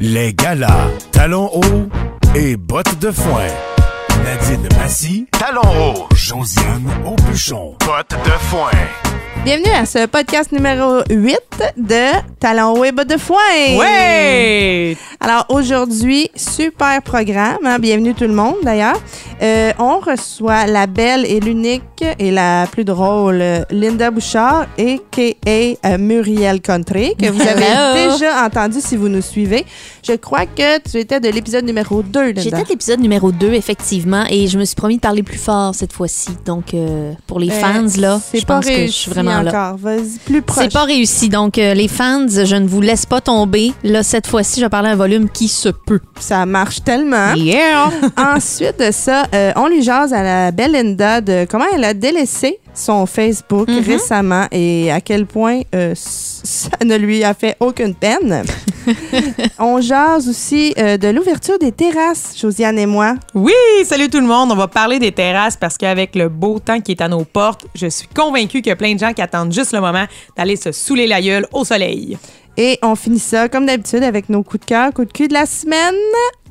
Les galas, talons hauts et bottes de foin. Nadine Massy, talons hauts. Josiane Aubuchon, bottes de foin. Bienvenue à ce podcast numéro 8 de Haut et Bottes de foin. Ouais! Alors aujourd'hui, super programme. hein. Bienvenue tout le monde d'ailleurs. Euh, on reçoit la belle et l'unique et la plus drôle Linda Bouchard, a.k.a. euh, Muriel Country, que vous avez Hello. déjà entendu si vous nous suivez. Je crois que tu étais de l'épisode numéro 2, Linda. J'étais à l'épisode numéro 2, effectivement, et je me suis promis de parler plus fort cette fois-ci. Donc, euh, pour les Euh, fans, là, je pense que je suis vraiment là. encore. Vas-y, plus proche. C'est pas réussi. Donc, euh, les fans, je ne vous laisse pas tomber. Là, cette fois-ci, je vais parler à un volume qui se peut. Ça marche tellement. Yeah! Ensuite de ça, on lui jase à la belle Linda de comment elle a délaissé son Facebook Mhm. récemment et à quel point euh, ça ne lui a fait aucune peine. on jase aussi euh, de l'ouverture des terrasses, Josiane et moi. Oui, salut tout le monde. On va parler des terrasses parce qu'avec le beau temps qui est à nos portes, je suis convaincue qu'il y a plein de gens qui attendent juste le moment d'aller se saouler la gueule au soleil. Et on finit ça, comme d'habitude, avec nos coups de cœur, coups de cul de la semaine.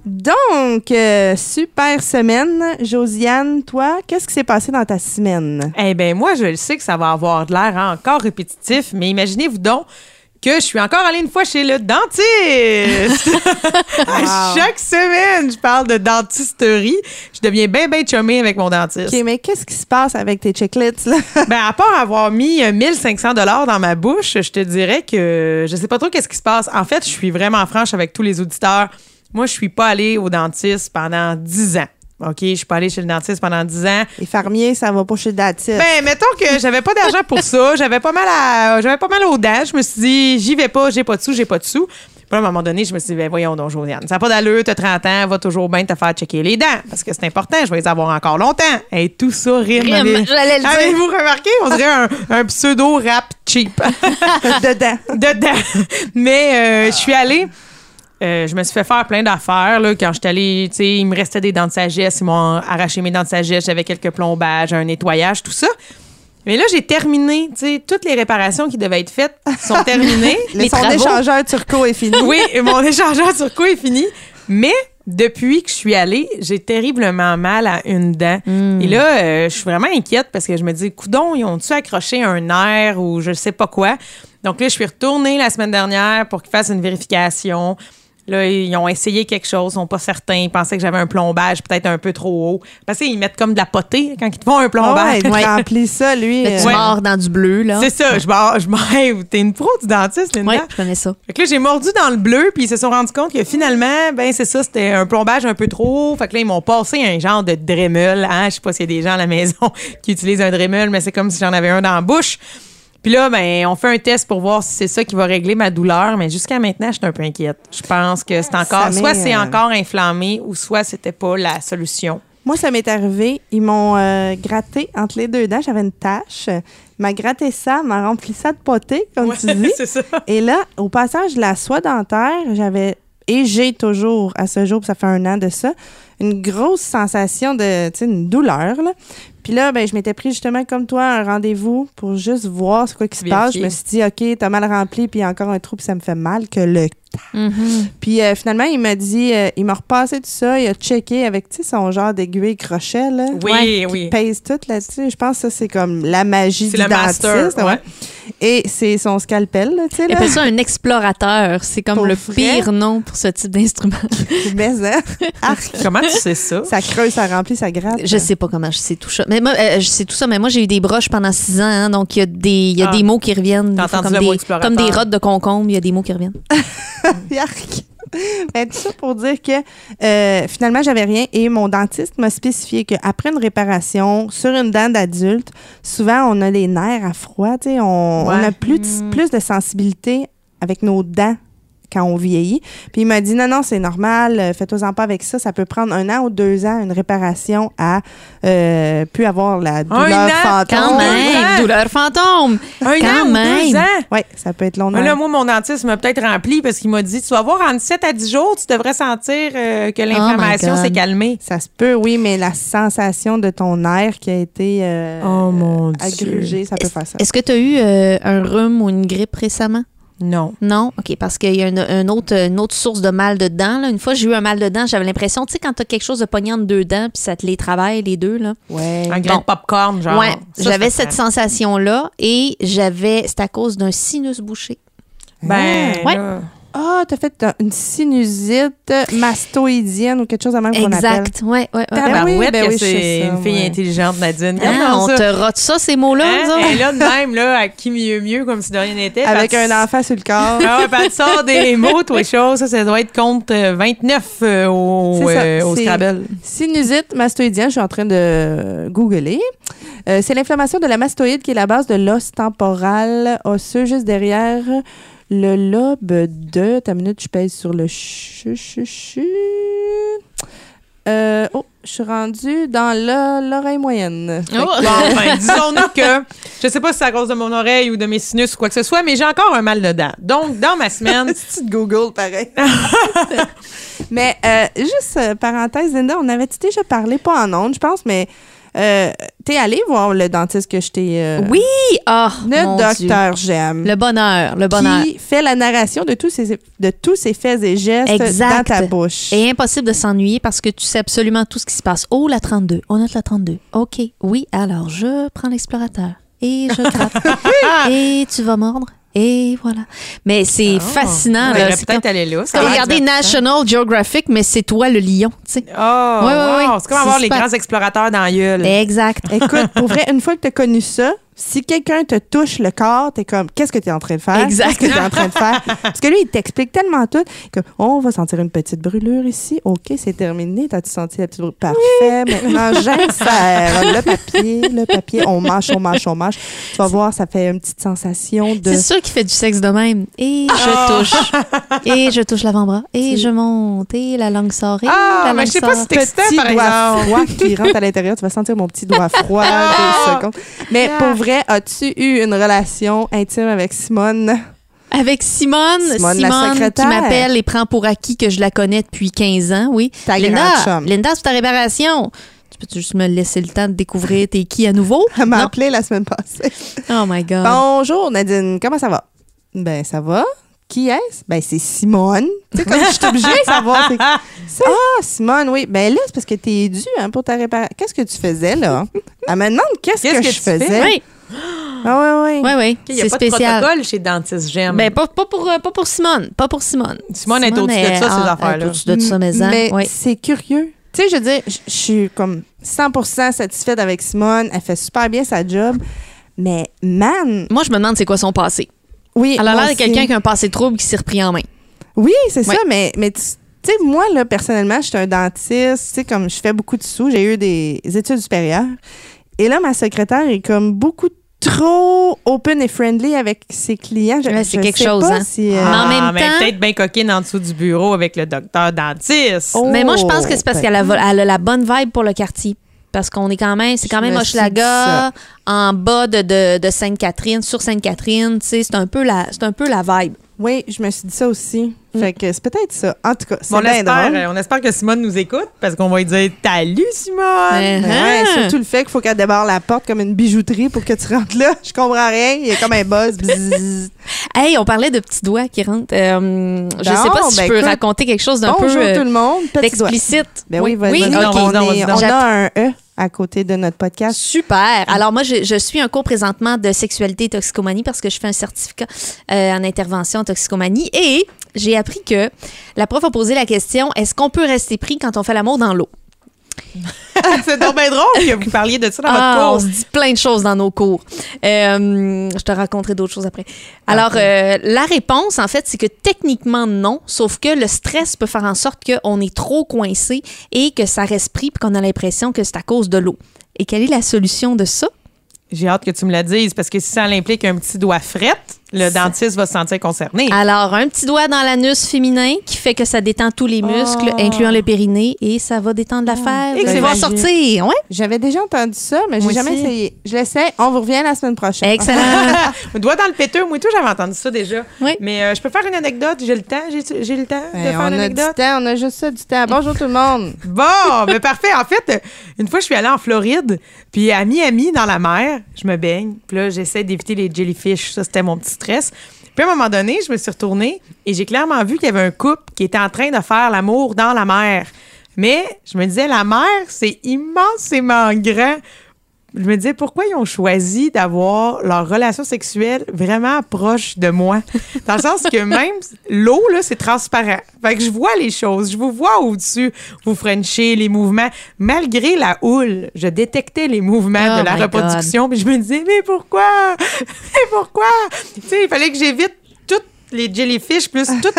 Donc, euh, super semaine. Josiane, toi, qu'est-ce qui s'est passé dans ta semaine? Eh bien, moi, je le sais que ça va avoir de l'air encore répétitif, mais imaginez-vous donc que je suis encore allée une fois chez le dentiste. À chaque semaine, je parle de dentisterie. Je deviens bien, bien chummée avec mon dentiste. OK, mais qu'est-ce qui se passe avec tes chiclets, là? Ben, à part avoir mis euh, 1500 dollars dans ma bouche, je te dirais que je sais pas trop qu'est-ce qui se passe. En fait, je suis vraiment franche avec tous les auditeurs. Moi, je suis pas allée au dentiste pendant 10 ans. OK, je suis pas allée chez le dentiste pendant 10 ans. Les fermiers, ça va pas chez le dentiste. Ben, mettons que j'avais pas d'argent pour ça, j'avais pas mal à j'avais pas mal aux dents, je me suis dit j'y vais pas, j'ai pas de sous, j'ai pas de sous. Puis à un moment donné, je me suis dit ben voyons donc Josiane, ça n'a pas d'allure, t'as 30 ans, va toujours bien te faire checker les dents parce que c'est important, je vais les avoir encore longtemps. Et tout ça rime. Rime, j'allais le dire. Avez-vous remarqué, on dirait un, un pseudo rap cheap Dedans. dedans. Mais euh, je suis allée. Euh, je me suis fait faire plein d'affaires là, quand j'étais allée. Tu sais, il me restait des dents de sagesse. Ils m'ont arraché mes dents de sagesse. J'avais quelques plombages, un nettoyage, tout ça. Mais là, j'ai terminé. Tu sais, toutes les réparations qui devaient être faites sont terminées. Le Les son travaux. d'échangeur turco est fini. oui, mon échangeur turco est fini. Mais depuis que je suis allée, j'ai terriblement mal à une dent. Et là, euh, je suis vraiment inquiète parce que je me dis, coudon, ils ont-tu accroché un nerf ou je sais pas quoi? Donc là, je suis retournée la semaine dernière pour qu'ils fassent une vérification. Là, ils ont essayé quelque chose, ils sont pas certains. Ils pensaient que j'avais un plombage peut-être un peu trop haut. Parce qu'ils mettent comme de la potée quand ils te font un Ah ouais, plombage. Ouais. remplit ça, lui. Là, tu euh, Ouais. mords dans du bleu, là. C'est ça, je m'en- je m'en rêve. T'es une pro du dentiste, Linda? Oui, je connais ça. Fait que là, j'ai mordu dans le bleu, puis ils se sont rendus compte que finalement, ben c'est ça, c'était un plombage un peu trop haut. Fait que là, ils m'ont passé un genre de Dremel. Hein? Je sais pas s'il y a des gens à la maison qui utilisent un Dremel, mais c'est comme si j'en avais un dans la bouche. Puis là, ben, on fait un test pour voir si c'est ça qui va régler ma douleur, mais jusqu'à maintenant, je suis un peu inquiète. Je pense que c'est encore, soit c'est euh, encore inflammé, ou soit c'était pas la solution. Moi, ça m'est arrivé. Ils m'ont euh, gratté entre les deux dents. J'avais une tache. M'a gratté ça, m'a rempli ça de potée, comme tu dis. c'est ça. Et là, au passage de la soie dentaire, j'avais, et j'ai toujours, à ce jour, ça fait un an de ça, une grosse sensation de, tu sais, une douleur, là. Puis là, ben, je m'étais pris justement comme toi un rendez-vous pour juste voir ce quoi qui se passe. Je me suis dit, OK, t'as mal rempli, puis encore un trou, puis ça me fait mal que le Mhm. Puis euh, finalement, il m'a dit, euh, il m'a repassé tout ça, il a checké avec, tu sais, son genre d'aiguille crochet, là. Oui, qui oui. pèse tout là-dessus. Je pense que ça, c'est comme la magie C'est du le dentiste. master. ouais. ouais. Et c'est son scalpel, là, tu sais, Ils là. appellent ça un explorateur. C'est comme Pour le vrai? pire nom pour ce type d'instrument. Mais, hein, arc. Comment tu sais ça? Ça creuse, ça remplit, ça gratte. Je sais pas comment je sais tout ça. Mais moi, euh, je sais tout ça, mais moi, j'ai eu des broches pendant six ans, hein, donc il y a, des, il y a Ah. des mots qui reviennent. T'as entendu comme, le mot des, explorateur? comme des rottes de concombre, il y a des mots qui reviennent. Ben, tout ça pour dire que euh, finalement, j'avais rien et mon dentiste m'a spécifié qu'après une réparation sur une dent d'adulte, souvent on a les nerfs à froid, tu sais, on, on a plus de, plus de sensibilité avec nos dents quand on vieillit. Puis il m'a dit non, non, c'est normal, euh, faites-en pas avec ça. Ça peut prendre un an ou deux ans, une réparation à euh, plus avoir la douleur an? fantôme. Quand Oh, même, douleur fantôme. Un Quand an ou deux ans? Oui, ça peut être long. Là, moi, mon dentiste m'a peut-être rempli parce qu'il m'a dit Tu vas voir, en 7 à 10 jours, tu devrais sentir euh, que l'inflammation God. s'est calmée. Ça se peut, oui, mais la sensation de ton air qui a été euh, Oh, mon Dieu. agrugé, ça peut faire ça. Est-ce que tu as eu euh, un rhume ou une grippe récemment? Non. Non? OK, parce qu'il y a une, une autre, une autre source de mal de dents. là. Une fois, j'ai eu un mal de dents, j'avais l'impression, tu sais, quand tu as quelque chose de pognant entre deux dents, puis ça te les travaille, les deux, là. Ouais. Un grain Bon. de popcorn, genre. ouais, j'avais cette sensation-là et j'avais, c'est à cause d'un sinus bouché. Ben, Ouais. là, Ah, t'as fait euh, une sinusite mastoïdienne ou quelque chose de même qu'on appelle. Exact, ouais, ouais, ouais. Ben oui, ben que oui, c'est ça, une fille ouais. intelligente, Nadine. Hein, Regarde on ça. te rote ça, ces mots-là, Hein? Elle est là de même, là, à qui mieux mieux, comme si de rien n'était. Avec un enfant sur le corps. Ah ouais, te sort des mots, toi, choses. Ça, ça doit être contre euh, 29 euh, au, euh, au c'est- Scrabble. Sinusite mastoïdienne, je suis en train de googler. Euh, c'est l'inflammation de la mastoïde qui est la base de l'os temporal osseux juste derrière le lobe de. Ta minute, je pèse sur le chu, chu, chu. Euh, oh, je suis rendue dans le- l'oreille moyenne. Bon, que- ben, disons-nous que je sais pas si c'est à cause de mon oreille ou de mes sinus ou quoi que ce soit, mais j'ai encore un mal de dents. Donc, dans ma semaine, tu te Google pareil? mais euh, juste euh, parenthèse, Linda, on avait-tu déjà parlé, pas en ondes, je pense, mais euh, t'es allée voir le dentiste que je t'ai. euh, Oui! Ah, Le docteur J'aime. Le bonheur, le bonheur. Qui fait la narration de tous ses, de tous ses faits et gestes Exact. dans ta bouche. Et impossible de s'ennuyer parce que tu sais absolument tout ce qui se passe. Oh, la 32. On note la 32. OK. Oui, alors je prends l'explorateur et je gratte. et tu vas mordre. Et voilà. Mais c'est Oh. fascinant. Devrait C'est peut-être aller là. c'est comme regarder National Geographic, mais c'est toi le lion. tu sais. Oh, Ouais, ouais, wow. ouais. C'est comme avoir C'est les super. grands explorateurs dans la gueule. Exact. Écoute, pour vrai, une fois que tu as connu ça, si quelqu'un te touche le corps, t'es comme, qu'est-ce que tu es en train de faire? Exact. Qu'est-ce que tu es en train de faire? Parce que lui, il t'explique tellement tout. Comme, oh, on va sentir une petite brûlure ici. OK, c'est terminé. T'as-tu senti la petite brûlure? Parfait. Maintenant, j'insère le papier, le papier. On mâche, on mâche, on mâche. Tu vas voir, ça fait une petite sensation de. C'est sûr qu'il fait du sexe de même. Et je touche. Et je touche l'avant-bras. Et je monte. Et la langue sort. Et Ah, la mais je sais pas si t'es petit par doigt exemple. froid qui rentre à l'intérieur. Tu vas sentir mon petit doigt froid deux secondes. Mais pour vrai, as-tu eu une relation intime avec Simone? Avec Simone, Simone, Simone qui m'appelle et prend pour acquis que je la connais depuis 15 ans, oui. Ta Linda. Linda, c'est ta réparation. Tu peux juste me laisser le temps de découvrir t'es qui à nouveau? Elle m'a appelé la semaine passée. Oh my God. Bonjour Nadine, comment ça va? Ben ça va. Qui est-ce? Ben c'est Simone. Tu sais, comme je suis obligée de savoir. Ah, Simone, oui. Ben là, c'est parce que t'es due hein, pour ta réparation. Qu'est-ce que tu faisais là? Elle me demande qu'est-ce que, que je fais? faisais. Oui, Ah oui, oui. oui, oui. Il n'y a C'est pas spécial. de protocole chez Dentiste J'aime. Ben, pas, pas, pour, euh, pas pour Simone. Pas pour Simone. Simone est au-dessus de ça, ces affaires-là. elle est au-dessus de ça, mais, hein, Mais oui. c'est curieux. Tu sais, je veux dire, je je suis comme 100% satisfaite avec Simone. Elle fait super bien sa job. Mais man, Moi, je me demande c'est quoi son passé. oui. Elle a moi l'air de aussi. quelqu'un qui a un passé trouble qui s'est repris en main. Oui, c'est Ouais. ça, mais, mais tu tu sais, moi, là, personnellement, je suis un dentiste, tu sais, comme je fais beaucoup de sous, j'ai eu des études supérieures. Et là, ma secrétaire est comme beaucoup trop open et friendly avec ses clients. Je- Ouais, c'est je quelque sais chose, pas hein. si, euh, Mais en même Ah, mais temps- peut-être bien coquine en dessous du bureau avec le docteur dentiste. Oh, Mais moi, je pense que c'est parce qu'elle a, elle a la bonne vibe pour le quartier. Parce qu'on est quand même, c'est quand Je même Hochelaga, en bas de, de, de Sainte-Catherine, sur Sainte-Catherine, tu sais, c'est un peu la, c'est un peu la vibe. Oui, je me suis dit ça aussi. Mm. Fait que c'est peut-être ça. En tout cas, c'est on, bien espère, drôle. euh, on espère que Simone nous écoute parce qu'on va lui dire Salut Simone! Uh-huh. Ouais, surtout le fait qu'il faut qu'elle débarre la porte comme une bijouterie pour que tu rentres là. Je comprends rien. Il y a comme un buzz. Bzzz. Hey, on parlait de petits doigts qui rentrent. Euh, je sais pas Bon, si ben je peux écoute, raconter quelque chose d'un Bonjour peu euh, tout le monde. Petit d'explicite. Ben oui, vas-y. oui, vas-y, ok. vas-y, on, est- on a un E à côté de notre podcast. Super. Alors moi, je, suis un cours présentement de sexualité et toxicomanie parce que je fais un certificat euh, en intervention en toxicomanie et j'ai appris que la prof a posé la question est-ce qu'on peut rester pris quand on fait l'amour dans l'eau? c'est donc bien drôle que vous parliez de ça dans Ah, on votre se cours. dit plein de choses dans nos cours. Euh, je te raconterai d'autres choses après. Alors, euh, la réponse, en fait, c'est que techniquement, non, sauf que le stress peut faire en sorte qu'on est trop coincé et que ça reste pris puis qu'on a l'impression que c'est à cause de l'eau. Et quelle est la solution de ça? J'ai hâte que tu me la dises parce que si ça implique un petit doigt fret, le Ça- dentiste va se sentir concerné. Alors, un petit doigt dans l'anus féminin qui fait que ça détend tous les muscles, Oh. incluant le périnée, et ça va détendre l'affaire. Et que allez magique. sortir. Ouais. J'avais déjà entendu ça, mais j'ai jamais aussi. essayé. Je l'essaie. On vous revient la semaine prochaine. Excellent. Un doigt dans le péteux, moi et tout, j'avais entendu ça déjà. Oui. Mais euh, je peux faire une anecdote, j'ai le temps, j'ai le temps de Ben, faire on une a du anecdote. temps, on a juste ça du temps. Bonjour tout le monde. Bon, mais parfait. En fait, euh, une fois, je suis allée en Floride, puis à Miami, dans la mer, je me baigne. Puis là, j'essaie d'éviter les jellyfish. Ça, c'était mon petit Puis à un moment donné, je me suis retournée et j'ai clairement vu qu'il y avait un couple qui était en train de faire l'amour dans la mer. Mais je me disais, la mer, c'est immensément grand. Je me disais, pourquoi ils ont choisi d'avoir leur relation sexuelle vraiment proche de moi? Dans le sens que même l'eau, là, c'est transparent. Fait que je vois les choses. Je vous vois au-dessus. Vous frenchez les mouvements. Malgré la houle, je détectais les mouvements Oh de la my reproduction. Puis je me disais, mais pourquoi? Mais pourquoi? Tu sais, il fallait que j'évite toutes les jellyfish plus tout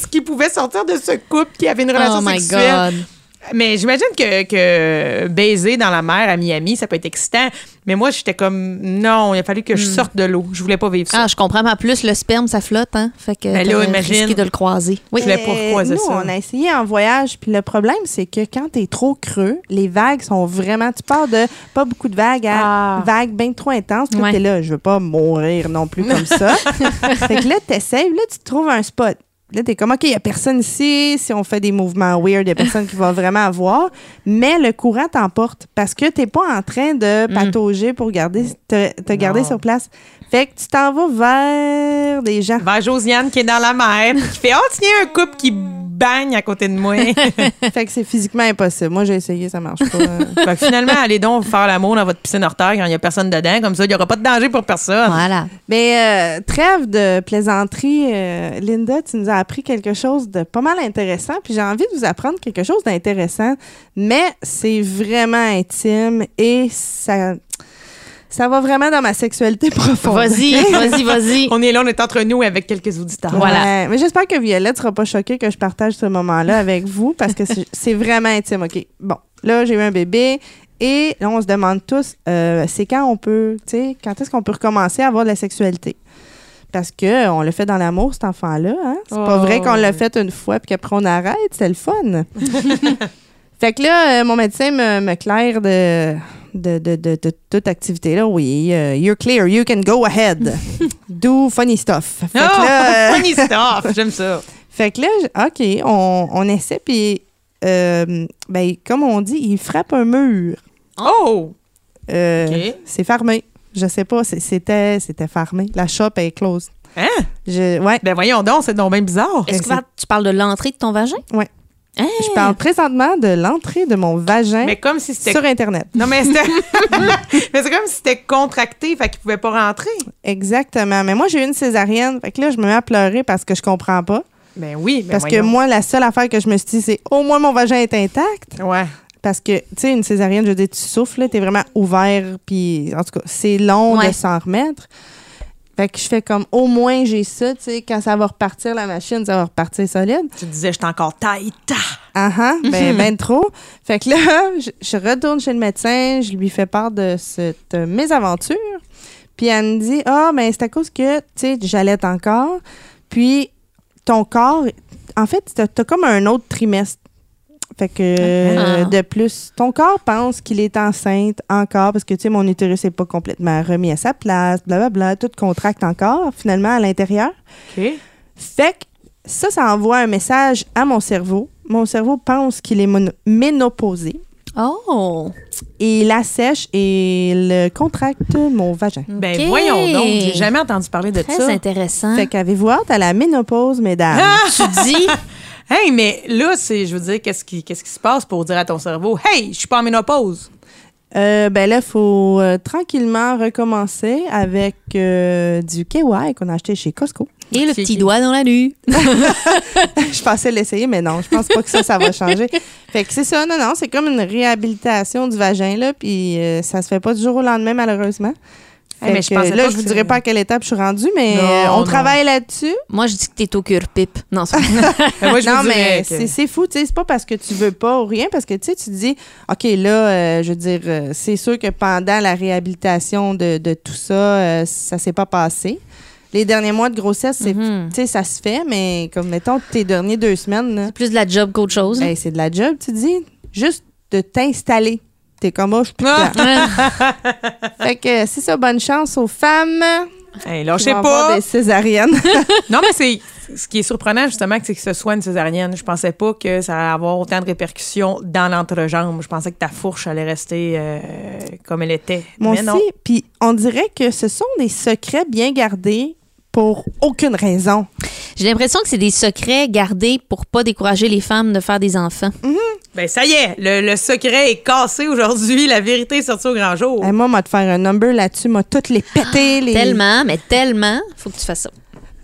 ce qui pouvait sortir de ce couple qui avait une relation Oh my sexuelle. God. Mais j'imagine que, que baiser dans la mer à Miami, ça peut être excitant. Mais moi, j'étais comme, non, il a fallu que je sorte de l'eau. Je voulais pas vivre ça. Hmm. Ah, je comprends. Mais en plus, le sperme, ça flotte, hein? Fait que Ben là, imagine. risqué de le croiser. Oui. Je voulais pas Mais croiser nous, ça. on a essayé en voyage, puis le problème, c'est que quand t'es trop creux, les vagues sont vraiment... Tu pars de pas beaucoup de vagues à Ah. vagues bien trop intenses. Puis là, Ouais. t'es là, je veux pas mourir non plus comme ça. fait que là, t'essayes, là, tu trouves un spot. Là, t'es comme, OK, il y a personne ici. Si on fait des mouvements weird, il y a personne qui va vraiment avoir. Mais le courant t'emporte parce que t'es pas en train de patauger pour garder, te, te garder sur place. Fait que tu t'en vas vers des gens. Ben, Josiane qui est dans la mer, qui fait Oh, tiens, un couple qui baigne à côté de moi. fait que c'est physiquement impossible. Moi, j'ai essayé, ça marche pas. fait que finalement, allez donc faire l'amour dans votre piscine hors terre quand il n'y a personne dedans. Comme ça, il n'y aura pas de danger pour personne. Voilà. Mais euh, trêve de plaisanterie, euh, Linda, tu nous as appris quelque chose de pas mal intéressant. Puis j'ai envie de vous apprendre quelque chose d'intéressant, mais c'est vraiment intime et ça, ça va vraiment dans ma sexualité profonde. Vas-y, vas-y, vas-y. On est là, on est entre nous avec quelques auditeurs. Voilà. Ouais, mais j'espère que Violette sera pas choquée que je partage ce moment-là avec vous parce que c'est- c'est vraiment intime. OK? Bon, là, j'ai eu un bébé et là, on se demande tous, euh, c'est quand on peut, tu sais, quand est-ce qu'on peut recommencer à avoir de la sexualité? Parce que euh, on l'a fait dans l'amour, cet enfant-là. Hein? C'est pas Oh, vrai qu'on l'a oui. fait une fois puis qu'après on arrête. C'était le fun. fait que là, euh, mon médecin me, me claire de, de, de, de, de toute activité. Là, oui, euh, you're clear, you can go ahead. Do funny stuff. Fait que Oh, là, euh, funny stuff, j'aime ça. fait que là, j- OK, on, on essaie, puis euh, ben, comme on dit, il frappe un mur. Oh! Euh. C'est fermé. Je sais pas, c'était c'était fermé. La shop est close. Hein? Je, ouais, Ben voyons donc, c'est donc bien bizarre. Est-ce que tu parles de l'entrée de ton vagin? Ouais. Je parle présentement de l'entrée de mon vagin Mais comme si c'était sur Internet. Non, mais c'était. mais c'est comme si c'était contracté, fait qu'il pouvait pas rentrer. Exactement. Mais moi, j'ai eu une césarienne. Fait que là, je me mets à pleurer parce que je comprends pas. Ben oui, ben parce que moi, la seule affaire que je me suis dit, c'est au moins mon vagin est intact. Ouais. Parce que, tu sais, une césarienne, je veux dire, tu souffles, tu es vraiment ouvert, puis en tout cas, c'est long Ouais. de s'en remettre. Fait que je fais comme, au moins, j'ai ça, tu sais, quand ça va repartir la machine, ça va repartir solide. Tu disais, j'étais encore taille. Ah ah, ben, ben trop. Fait que là, je, je retourne chez le médecin, je lui fais part de cette euh, mésaventure. Puis elle me dit, ah, ben, c'est à cause que, tu sais, j'allaite encore. Puis ton corps, en fait, t'as as comme un autre trimestre. Fait que, euh, Ah. de plus, ton corps pense qu'il est enceinte encore parce que, tu sais, mon utérus n'est pas complètement remis à sa place, blablabla, tout contracte encore, finalement, à l'intérieur. OK. Fait que ça, ça envoie un message à mon cerveau. Mon cerveau pense qu'il est ménopausé. Oh! Et il assèche et il contracte mon vagin. Ben voyons donc, j'ai jamais entendu parler de Très ça. intéressant. Fait qu'avez-vous hâte à la ménopause, mesdames? tu dis, Hey, mais là, c'est, je veux dire, qu'est-ce qui, qu'est-ce qui se passe pour dire à ton cerveau, hey, je suis pas en ménopause? Euh, ben là, il faut euh, tranquillement recommencer avec euh, du KY qu'on a acheté chez Costco. et le petit qui? doigt dans la nuit. je pensais l'essayer, mais non, je pense pas que ça, ça va changer. Fait que c'est ça, non, non, c'est comme une réhabilitation du vagin, là, puis euh, ça se fait pas du jour au lendemain, malheureusement. Fait mais je pensais là, je vous dirais c'est- pas à quelle étape je suis rendue, mais Non, euh, on non. travaille là-dessus. Moi, je dis que t'es au cure-pipe. Non, c'est Ben, moi, je non, mais que- c'est c'est fou, tu sais, c'est pas parce que tu veux pas ou rien, parce que tu sais, tu te dis, OK, là, euh, je veux dire, euh, c'est sûr que pendant la réhabilitation de, de tout ça, euh, ça s'est pas passé. Les derniers mois de grossesse, c'est, tu sais, ça se fait, mais comme, mettons, tes derniers deux semaines, là, plus de la job qu'autre chose. hey, c'est de la job, tu dis, juste de t'installer. T'es comme, oh, je suis plus Ah! dedans. Fait que c'est ça, bonne chance aux femmes. Hey, lâchez vont avoir pas. des césariennes. Non, mais c'est ce qui est surprenant, justement, c'est que ce soit une césarienne. Je pensais pas que ça allait avoir autant de répercussions dans l'entrejambe. Je pensais que ta fourche allait rester euh, comme elle était. Moi mais aussi. Puis on dirait que ce sont des secrets bien gardés pour aucune raison. J'ai l'impression que c'est des secrets gardés pour pas décourager les femmes de faire des enfants. Ben ça y est, le, le secret est cassé aujourd'hui. La vérité est sortie au grand jour. Eh, moi, m'a te faire un number là-dessus, m'a toutes les pété. les... Tellement, mais tellement, faut que tu fasses ça.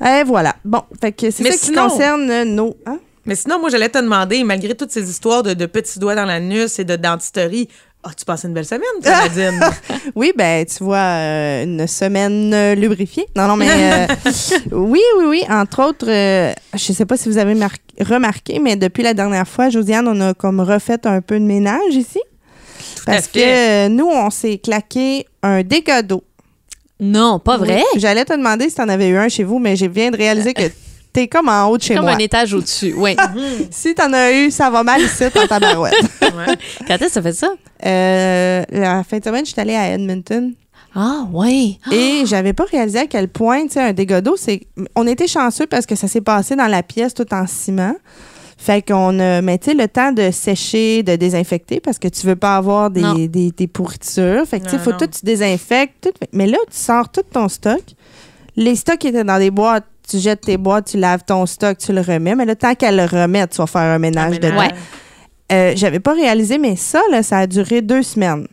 Eh, voilà. Bon, fait que c'est Mais ça qui concerne euh, nos... hein? Mais sinon, moi, j'allais te demander, malgré toutes ces histoires de, de petits doigts dans l'anus et de dentisterie, as-tu passé une belle semaine, Nadine? Oui, ben tu vois, euh, une semaine euh, lubrifiée. Non, non, mais euh, oui, oui, oui. Entre autres, je sais pas si vous avez mar- remarqué, mais depuis la dernière fois, Josiane, on a comme refait un peu de ménage ici. Parce que fait. nous, on s'est claqué un dégât d'eau. Non, pas vrai? Oui. J'allais te demander si tu en avais eu un chez vous, mais j'ai viens de réaliser que t'es comme en haut de chez Comme moi. un étage au-dessus. Oui. Si t'en as eu, ça va mal ici, dans ta barouette. Ouais. Quand est-ce que ça fait ça? Euh, la fin de semaine, je suis allée à Edmonton. Ah, oui. Et j'avais pas réalisé à quel point, tu sais, un dégât d'eau, c'est. On était chanceux parce que ça s'est passé dans la pièce tout en ciment. Fait qu'on a, mais tu sais, le temps de sécher, de désinfecter parce que tu veux pas avoir des, des, des pourritures. Fait que tu sais, faut non. tout, tu désinfectes. Tout, mais là, tu sors tout ton stock. Les stocks étaient dans des boîtes. Tu jettes tes boîtes, tu laves ton stock, tu le remets. Mais le temps qu'elle le remette, tu vas faire un ménage Un dedans. ménage. Euh, J'avais pas réalisé, mais ça, là, ça a duré deux semaines.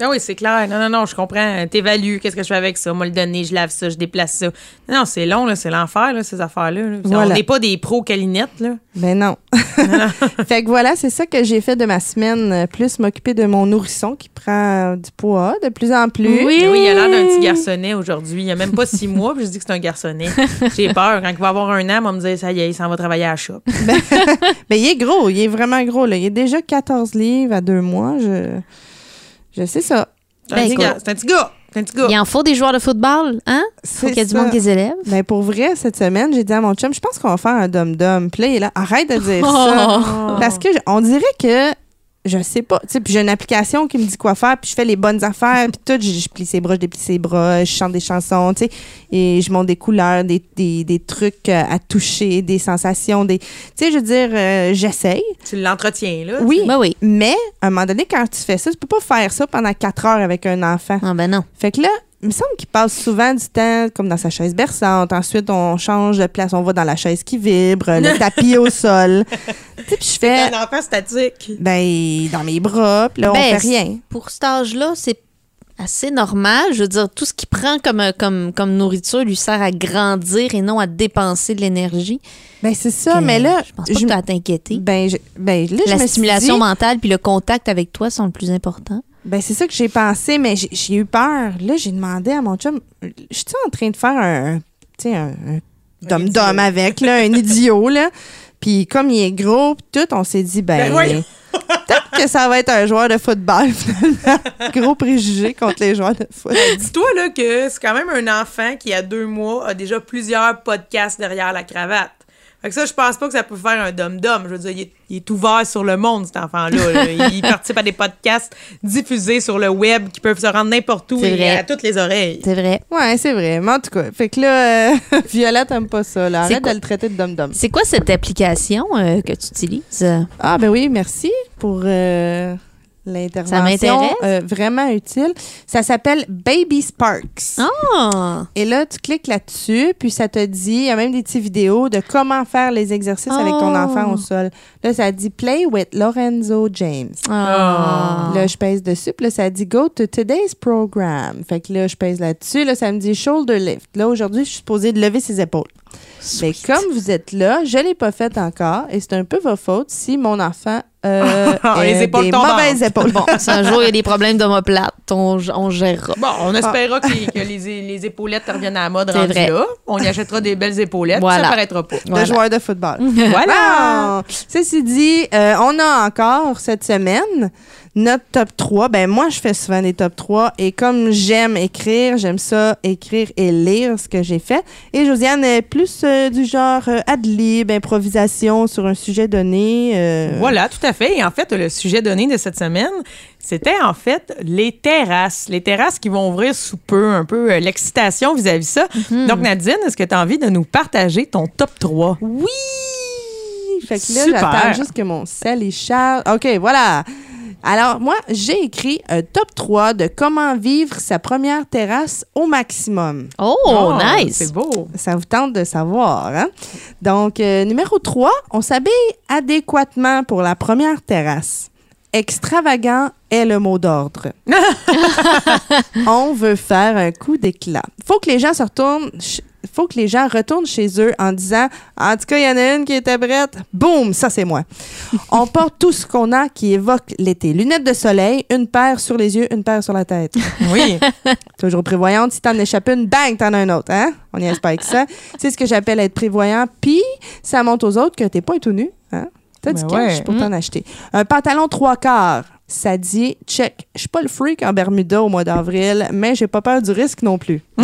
Ah oui, c'est clair. Non, non, non, je comprends. T'évalues. Qu'est-ce que je fais avec ça? Moi, le donner, je lave ça, je déplace ça. Non, non, c'est long, là. C'est l'enfer, là, ces affaires-là. là. Voilà. On n'est pas des pros calinettes, là. Ben non. fait que voilà, c'est ça que j'ai fait de ma semaine, euh, plus m'occuper de mon nourrisson qui prend euh, du poids de plus en plus. Oui. Mais oui, il a l'air d'un petit garçonnet aujourd'hui. Il a même pas six mois, puis je dis que c'est un garçonnet. J'ai peur. Quand il va avoir un an, on va me dire, ça y est, il s'en va travailler à la shop. Ben il est gros, il est vraiment gros. Là. Il est déjà 14 livres à deux mois. Je, je sais ça. C'est un Ben, petit gars. C'est un petit gars. C'est un petit gars. Il en faut des joueurs de football, hein? Faut qu'il y ait du monde qui les élève. Ben pour vrai, cette semaine, j'ai dit à mon chum, je pense qu'on va faire un dom-dom. Puis là, il est là, arrête de dire ça. Oh. Parce que je- on dirait que je sais pas, tu sais, puis j'ai une application qui me dit quoi faire, puis je fais les bonnes affaires, puis tout, je, je plie ses bras, je déplie ses bras, je chante des chansons, tu sais, et je monte des couleurs, des, des, des trucs euh, à toucher, des sensations, des, tu sais, je veux dire, euh, j'essaye. Tu l'entretiens, là. Oui, Ben oui. mais à un moment donné, quand tu fais ça, tu peux pas faire ça pendant quatre heures avec un enfant. Ah, ben non. Fait que là, il me semble qu'il passe souvent du temps comme dans sa chaise berçante. Ensuite, on change de place, on va dans la chaise qui vibre, le tapis au sol. Tu sais, puis je fais, Un enfant statique. ben, dans mes bras, puis là, on Ben, fait rien. Pour cet âge-là, c'est assez normal. Je veux dire, tout ce qu'il prend comme, euh, comme, comme nourriture lui sert à grandir et non à dépenser de l'énergie. Ben, c'est ça, Que mais là, Je pense pas que tu as à t'inquiéter. ben, je- ben, là, je La me suis stimulation dit- mentale puis le contact avec toi sont le plus important. Ben, c'est ça que j'ai pensé, mais j'ai- eu peur. Là, j'ai demandé à mon chum, je suis en train de faire un, tu sais, un, dom-dom avec, là, un idiot, là. Puis comme il est gros, pis tout, on s'est dit, ben, Ben peut-être que ça va être un joueur de football, finalement. Gros préjugé contre les joueurs de foot. Dis-toi là que c'est quand même un enfant qui, à deux mois, a déjà plusieurs podcasts derrière la cravate. Fait que ça, je pense pas que ça peut faire un dom-dom. Je veux dire, il est, il est ouvert sur le monde, cet enfant-là. là. Il participe à des podcasts diffusés sur le web qui peuvent se rendre n'importe où C'est et vrai. à toutes les oreilles. C'est vrai. Ouais, c'est vrai. Mais en tout cas, fait que là, euh, Violette aime pas ça. Là. C'est Arrête quoi- de le traiter de dom-dom. C'est quoi cette application euh, que tu utilises? Ah, ben oui, merci pour euh, l'intervention. Ça m'intéresse. euh, vraiment utile. Ça s'appelle Baby Sparks. Ah! Et là, tu cliques là-dessus, puis ça te dit, il y a même des petites vidéos de comment faire les exercices avec ton Oh. enfant au sol. Là, ça dit Play with Lorenzo James. Ah. Là, je pèse dessus, puis là, ça dit Go to today's program. Fait que là, je pèse là-dessus. Là, ça me dit Shoulder lift. Là, aujourd'hui, je suis supposée de lever ses épaules. Mais comme vous êtes là, je ne l'ai pas fait encore, et c'est un peu votre faute si mon enfant euh, Les a épaules des tombantes. mauvaises épaules. Bon, si un jour il y a des problèmes d'omoplate, on, on gérera. Bon, on espérera que, les, que les- les épaulettes reviennent à la mode rendues vrai. là. On y achètera des belles épaulettes, Voilà. ça paraîtra pas. de Voilà. joueur de football. Voilà! Ceci dit, euh, on a encore cette semaine notre top 3. Ben moi, je fais souvent des top 3 et comme j'aime écrire, j'aime ça écrire et lire ce que j'ai fait. Et Josiane est plus euh, du genre euh, ad-lib, improvisation sur un sujet donné. euh, Voilà, tout à fait. Et en fait, le sujet donné de cette semaine, c'était en fait les terrasses. Les terrasses qui vont ouvrir sous peu, un peu l'excitation vis-à-vis ça. Mhm. Donc, Nadine, est-ce que tu as envie de nous partager ton top 3? Oui! Fait que là, Super. j'attends juste que mon sel y charge. OK, voilà. Alors, moi, j'ai écrit un top 3 de comment vivre sa première terrasse au maximum. Oh, Oh, nice. C'est beau. Ça vous tente de savoir, hein? Donc, euh, numéro 3, on s'habille adéquatement pour la première terrasse. Extravagant est le mot d'ordre. on veut faire un coup d'éclat. Faut que les gens se retournent. Faut que les gens retournent chez eux en disant En tout cas, il y en a une qui était prête. Boum, ça c'est moi. on porte tout ce qu'on a qui évoque l'été. Lunettes de soleil, une paire sur les yeux, une paire sur la tête. Oui. Toujours prévoyante. Si t'en échappes une, bang, t'en as un autre. Hein? On y pas avec ça. C'est ce que j'appelle être prévoyant. Puis, ça montre aux autres que t'es pas tout nu. Hein? T'as du Ben cash ouais. pour t'en acheter. Un pantalon trois quarts. Ça dit, check, je suis pas le freak en Bermuda au mois d'avril, mais j'ai pas peur du risque non plus.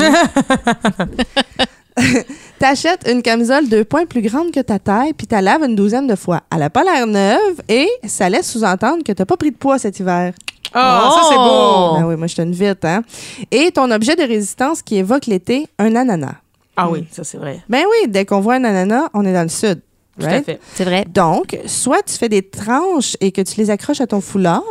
T'achètes une camisole deux points plus grande que ta taille, puis t'as laves une douzaine de fois. Elle a pas l'air neuve et ça laisse sous-entendre que t'as pas pris de poids cet hiver. Ah, ça, c'est beau. Oh. Ben oui, moi, je une vite, hein. Et ton objet de résistance qui évoque l'été, un ananas. Ah oui, ça, c'est vrai. Ben oui, dès qu'on voit un ananas, on est dans le sud. Tout à fait. C'est vrai. Donc, soit tu fais des tranches et que tu les accroches à ton foulard,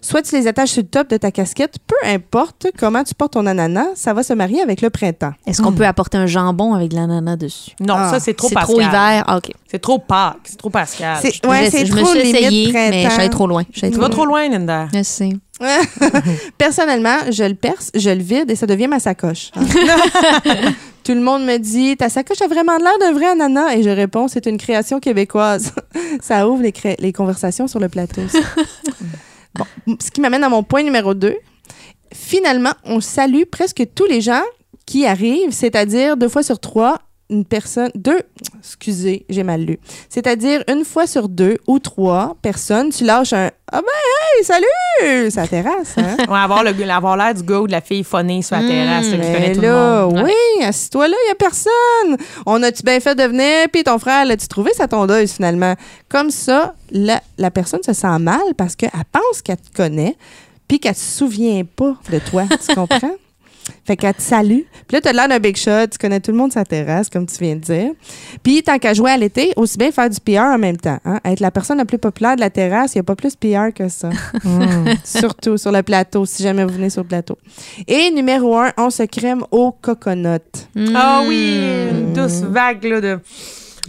soit tu les attaches sur le top de ta casquette. Peu importe comment tu portes ton ananas, ça va se marier avec le printemps. Est-ce qu'on peut apporter un jambon avec de l'ananas dessus? Non, Ah, ça, c'est trop C'est Pascal. trop hiver? Ah, OK. C'est trop Pâques. C'est trop Pascal. C'est ouais, je c'est je me trop suis mais je suis allée trop loin. Je suis allée Tu trop vas trop loin, Linda. Je sais. Personnellement, je le perce, je le vide et ça devient ma sacoche. hein. Tout le monde me dit Ta sacoche a vraiment l'air d'un vrai ananas. Et je réponds C'est une création québécoise. ça ouvre les, cré- les conversations sur le plateau. ça. bon, ce qui m'amène à mon point numéro 2. Finalement, on salue presque tous les gens qui arrivent, c'est-à-dire deux fois sur trois, une personne, deux, excusez, j'ai mal lu. C'est-à-dire une fois sur deux ou trois personnes, tu lâches un Ah ben, hey, salut! Ça terrasse, hein? On va avoir le- avoir l'air du gars ou de la fille phonée sur la terrasse là, qui Mais connaît tout là, le monde. Ouais. oui, assis-toi là, il n'y a personne. On a-tu bien fait de venir, puis ton frère, l'as-tu trouvé sa tondeuse finalement? Comme ça, la, la personne se sent mal parce qu'elle pense qu'elle te connaît, puis qu'elle ne se souvient pas de toi. tu comprends? Fait qu'elle te salue. Puis là, t'as l'air d'un big shot. Tu connais tout le monde sur la terrasse, comme tu viens de dire. Puis, tant qu'à jouer à l'été, aussi bien faire du PR en même temps. hein. Être la personne la plus populaire de la terrasse, il n'y a pas plus PR que ça. Surtout sur le plateau, si jamais vous venez sur le plateau. Et numéro un, on se crème au coconut. Ah oui, une douce vague là, de.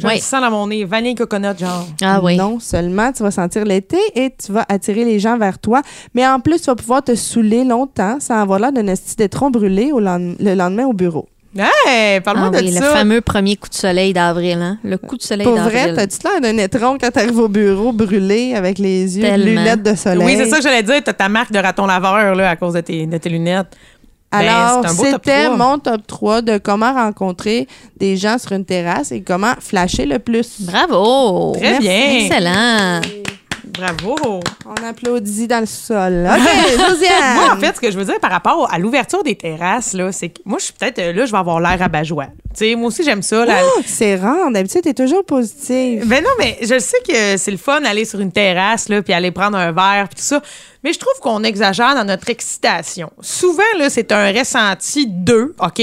Le sens dans mon nez, vanille coconut, genre. Ah oui. Non seulement tu vas sentir l'été et tu vas attirer les gens vers toi, mais en plus, tu vas pouvoir te saouler longtemps sans avoir l'air d'un esti d'étron brûlé au lend- le lendemain au bureau. Hey, parle-moi Ah de oui, le ça. fameux premier coup de soleil d'avril. Hein? Le coup de soleil Pour d'avril. vrai, t'as-tu l'air d'un étron quand t'arrives au bureau brûlé avec les yeux, Tellement. lunettes de soleil? Oui, c'est ça que j'allais dire. T'as ta marque de raton laveur là, à cause de tes, de tes lunettes. Ben, Alors, c'était 3. mon top 3 de comment rencontrer des gens sur une terrasse et comment flasher le plus. Bravo! Très bien. Excellent! Bravo. On applaudit dans le sol. OK, Josiane! Moi, en fait, ce que je veux dire par rapport à l'ouverture des terrasses, là, c'est que moi, je suis peut-être, euh, là, je vais avoir l'air sais, moi aussi, j'aime ça. la- Oh, c'est rare. D'habitude, t'es toujours positive. Ben non, mais je sais que c'est le fun d'aller sur une terrasse, là, puis aller prendre un verre, puis tout ça. Mais je trouve qu'on exagère dans notre excitation. Souvent, là, c'est un ressenti d'eux, OK?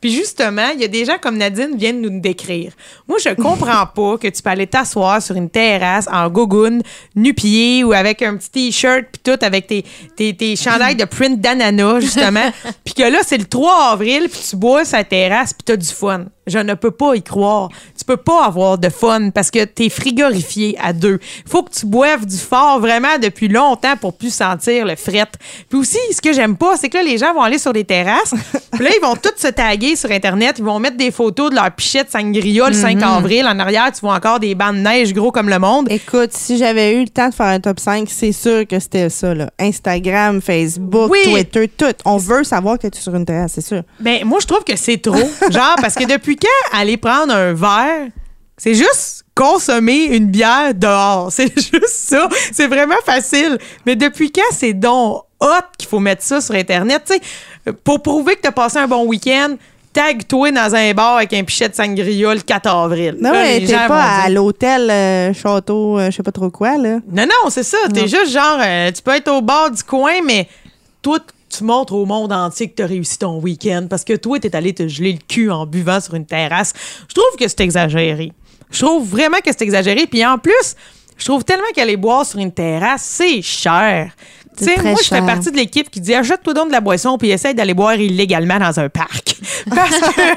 Puis justement, il y a des gens comme Nadine viennent nous décrire. Moi, je comprends pas que tu peux aller t'asseoir sur une terrasse en gogoune, nu-pied ou avec un petit t-shirt puis tout avec tes, tes, tes chandails de print d'ananas, justement. puis que là, c'est le 3 avril puis tu bois sa terrasse puis t'as du fun. Je ne peux pas y croire. Tu peux pas avoir de fun parce que t'es frigorifié à deux. Il faut que tu boives du fort vraiment depuis longtemps pour plus sentir le fret. Puis aussi, ce que j'aime pas, c'est que là, les gens vont aller sur des terrasses. Puis là, ils vont tous se taguer sur Internet. Ils vont mettre des photos de leur pichette sangria le 5 avril. En arrière, tu vois encore des bancs de neige gros comme le monde. Écoute, si j'avais eu le temps de faire un top 5, c'est sûr que c'était ça. Là. Instagram, Facebook, Oui. Twitter, tout. On veut savoir que tu es sur une terrasse, c'est sûr. Ben, moi, je trouve que c'est trop. Genre, parce que depuis quand aller prendre un verre, c'est juste consommer une bière dehors. C'est juste ça. C'est vraiment facile. Mais depuis quand c'est donc hot qu'il faut mettre ça sur Internet? Tu pour prouver que t'as passé un bon week-end, tag-toi dans un bar avec un pichet de sangria le 4 avril. Non, Là, mais t'es pas à l'hôtel, euh, château, euh, je sais pas trop quoi, là. Non, non, c'est ça. T'es juste genre, euh, tu peux être au bord du coin, mais toi, tu montres au monde entier que t'as réussi ton week-end parce que toi, t'es allé te geler le cul en buvant sur une terrasse. Je trouve que c'est exagéré. Je trouve vraiment que c'est exagéré. Puis en plus, Je trouve tellement qu'aller boire sur une terrasse, c'est cher. Tu sais, moi, je fais partie de l'équipe qui dit achète-toi donc de la boisson puis essaye d'aller boire illégalement dans un parc. Parce que,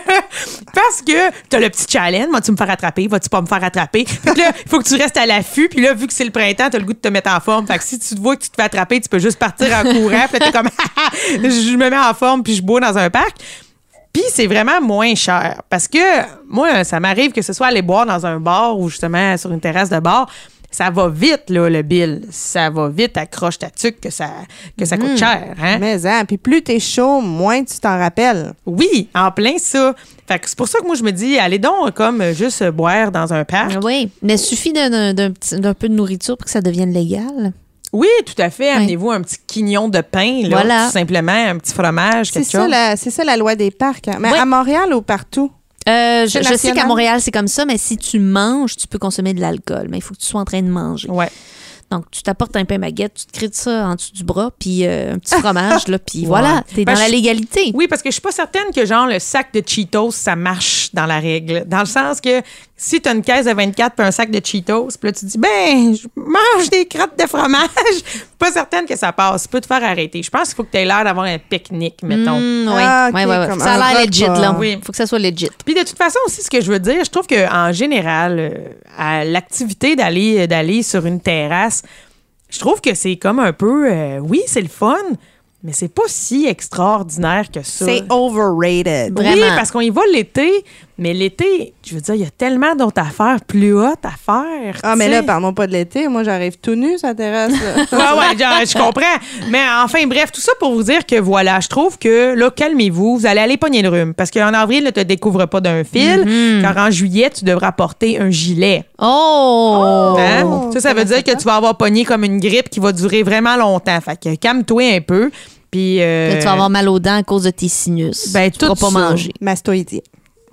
parce que t'as le petit challenge. Vas-tu me faire attraper? Vas-tu pas me faire attraper? Là, il faut que tu restes à l'affût. Puis là, vu que c'est le printemps, t'as le goût de te mettre en forme. Fait que si tu te vois que tu te fais attraper, tu peux juste partir en courant. Puis t'es comme, je me mets en forme puis je bois dans un parc. Puis c'est vraiment moins cher. Parce que moi, ça m'arrive que ce soit aller boire dans un bar ou justement sur une terrasse de bar. Ça va vite, là, le bill. Ça va vite, accroche ta tuque que ça, que ça coûte cher. Hein? Mais, hein, puis plus t'es chaud, moins tu t'en rappelles. Oui, en plein ça. Fait que c'est pour ça que moi, je me dis, allez donc comme euh, juste boire dans un parc. Oui, mais suffit d'un- peu de nourriture pour que ça devienne légal. Oui, tout à fait. Amenez-vous un petit quignon de pain, là, Voilà. tout simplement, un petit fromage, C'est quelque ça, chose. la, c'est ça la loi des parcs. hein. Mais à Montréal ou partout? Euh, je, sais qu'à Montréal, c'est comme ça, mais si tu manges, tu peux consommer de l'alcool. Mais il faut que tu sois en train de manger. Ouais. Donc, tu t'apportes un pain baguette, tu te crées de ça en dessous du bras, puis euh, un petit fromage, là, puis voilà, t'es Ben, dans la légalité. Oui, parce que je suis pas certaine que genre le sac de Cheetos, ça marche dans la règle. Dans le sens que si tu as une caisse de 24 puis un sac de Cheetos, puis là tu dis ben, je mange des crottes de fromage, pas certaine que ça passe. Ça peut te faire arrêter. Je pense qu'il faut que tu aies l'air d'avoir un pique-nique, mettons. Mm, oui, Ah, ok, ouais, ouais, ouais. comme Ça a l'air legit, là. Oui. faut que ça soit legit. Puis de toute façon aussi, ce que je veux dire, je trouve que en général, euh, à l'activité d'aller d'aller sur une terrasse, je trouve que c'est comme un peu, euh, oui, c'est le fun, mais c'est pas si extraordinaire que ça. C'est overrated. Vraiment. Oui, parce qu'on y va l'été, mais l'été, je veux dire, il y a tellement d'autres affaires plus hautes à faire. Ah, mais tu là, parlons pas de l'été. Moi, j'arrive tout nu sur la terrasse. là. Ouais, ouais, genre, je comprends. Mais enfin, bref, tout ça pour vous dire que voilà, je trouve que là, calmez-vous, vous allez aller pogner le rhume. Parce qu'en avril, ne te découvre pas d'un fil, Mm-hmm. car en juillet, tu devras porter un gilet. Oh! Hein? ça, ça veut dire ça que tu vas avoir pogné comme une grippe qui va durer vraiment longtemps. Fait que calme-toi un peu. Puis. euh, tu vas avoir mal aux dents à cause de tes sinus. Ben, tu pourras tout pas ça. manger. Mastoïdie.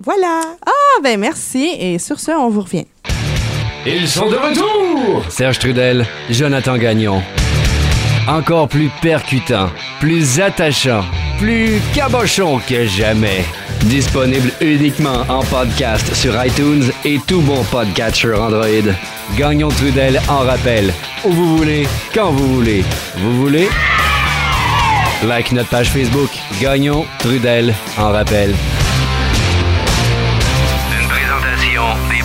Voilà. Ah, ben merci. Et sur ce, on vous revient. Ils sont de retour! Serge Trudel, Jonathan Gagnon. Encore plus percutant, plus attachant, plus cabochon que jamais. Disponible uniquement en podcast sur iTunes et tout bon podcatcher Android. Gagnon Trudel en rappel. Où vous voulez, quand vous voulez. Vous voulez? Like notre page Facebook. Gagnon Trudel en rappel.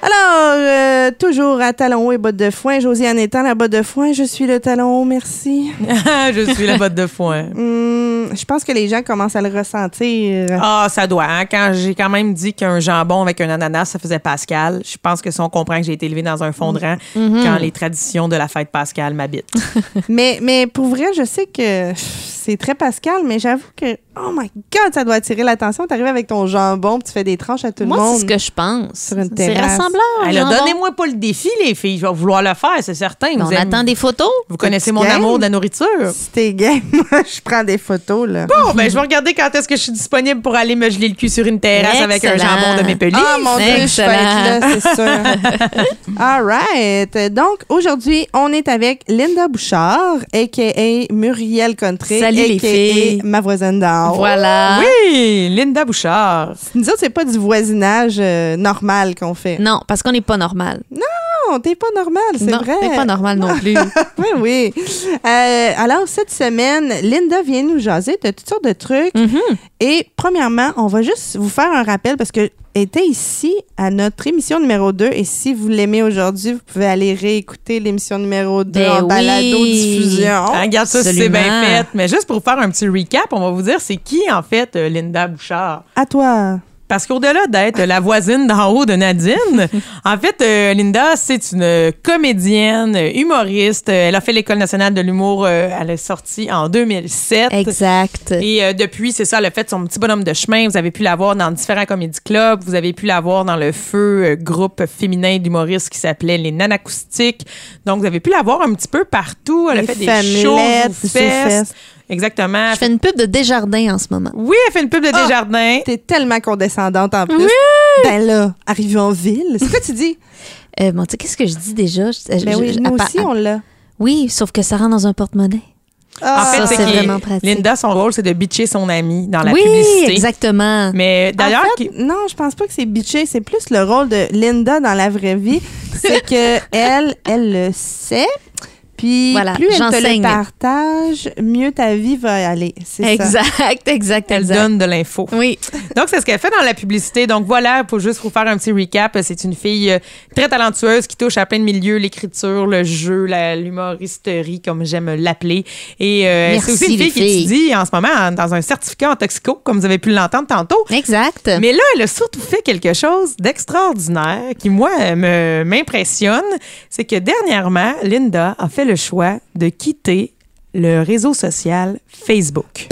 Alors, euh, toujours à talons hauts et bottes de foin. Josiane étant la botte de foin, je suis le talon haut, merci. je suis la botte de foin. Hum, je pense que les gens commencent à le ressentir. Ah, ça doit. hein. Quand j'ai quand même dit qu'un jambon avec un ananas, ça faisait Pascal, je pense que si on comprend que j'ai été élevée dans un fond de rang quand les traditions de la fête Pascal m'habitent. Mais, mais pour vrai, je sais que c'est très Pascal, mais j'avoue que, oh my God, ça doit attirer l'attention. T'arrives avec ton jambon, puis tu fais des tranches à tout Moi, le monde. c'est ce que je pense. Sur une C'est rassemblant. Donnez-moi pas le défi, les filles. Je vais vouloir le faire, c'est certain. On attend des photos? vous connaissez mon Game. amour de la nourriture. Si t'es game, moi, je prends des photos, là. Bon, ben, je vais regarder quand est-ce que je suis disponible pour aller me geler le cul sur une terrasse avec un jambon de mes pelés. Ah, mon Dieu, je être là, c'est sûr. All right. Donc, aujourd'hui, on est avec Linda Bouchard, a.k.a. Muriel Contré, Salut, les a.k.a. filles. ma voisine d'en Voilà. Oui, Linda Bouchard. Nous autres, c'est pas du voisinage euh, normal qu'on fait. Non, parce qu'on n'est pas normal. Non, t'es pas normal, c'est non, vrai. t'es pas normal non plus. oui, oui. Euh, alors, cette semaine, Linda vient nous jaser de toutes sortes de trucs. Mhm. Et premièrement, on va juste vous faire un rappel parce que était ici à notre émission numéro 2 et si vous l'aimez aujourd'hui, vous pouvez aller réécouter l'émission numéro 2 Ben en oui. balado-diffusion. Ah, Regarde ça, si c'est bien fait. Mais juste pour faire un petit recap, on va vous dire c'est qui, en fait, euh, Linda Bouchard? À toi. Parce qu'au-delà d'être la voisine d'en haut de Nadine, en fait, euh, Linda, c'est une comédienne, humoriste. Elle a fait l'École nationale de l'humour. euh, elle est sortie en 2007. exact. Et euh, depuis, c'est ça, elle a fait son petit bonhomme de chemin. Vous avez pu la voir dans différents comédie clubs. Vous avez pu la voir dans le feu groupe féminin d'humoristes qui s'appelait les Nanacoustiques. Donc, vous avez pu la voir un petit peu partout. Elle a fait des shows, fest. Exactement. Je fais une pub de Desjardins en ce moment. Oui, elle fait une pub de Ah! Desjardins. T'es tellement condescendante en plus. Ben là, arrivé en ville. C'est quoi tu dis? Euh, bon, tu sais, qu'est-ce que je dis déjà? Je- Ben je- oui, je- nous à- aussi, à- on l'a. Oui, sauf que ça rentre dans un porte-monnaie. En Ah, fait, ça, c'est vraiment pratique. Linda, son rôle, c'est de bitcher son ami dans la oui, publicité. exactement. Mais d'ailleurs, En fait, non, je pense pas que c'est bitché. C'est plus le rôle de Linda dans la vraie vie. C'est que elle, elle le sait. Puis Voilà, plus elle te le partage, mieux ta vie va aller. C'est ça. Exact, exact, elle exact. donne de l'info. Oui. Donc, c'est ce qu'elle fait dans la publicité. Donc, voilà, pour juste vous faire un petit recap, c'est une fille euh, très talentueuse qui touche à plein de milieux, l'écriture, le jeu, la- l'humoristerie, comme j'aime l'appeler. Et euh, Merci, c'est aussi une fille qui étudie en ce moment en- dans un certificat en toxico, comme vous avez pu l'entendre tantôt. Exact. Mais là, elle a surtout fait quelque chose d'extraordinaire qui, moi, me- m'impressionne. C'est que dernièrement, Linda a fait le choix de quitter le réseau social Facebook.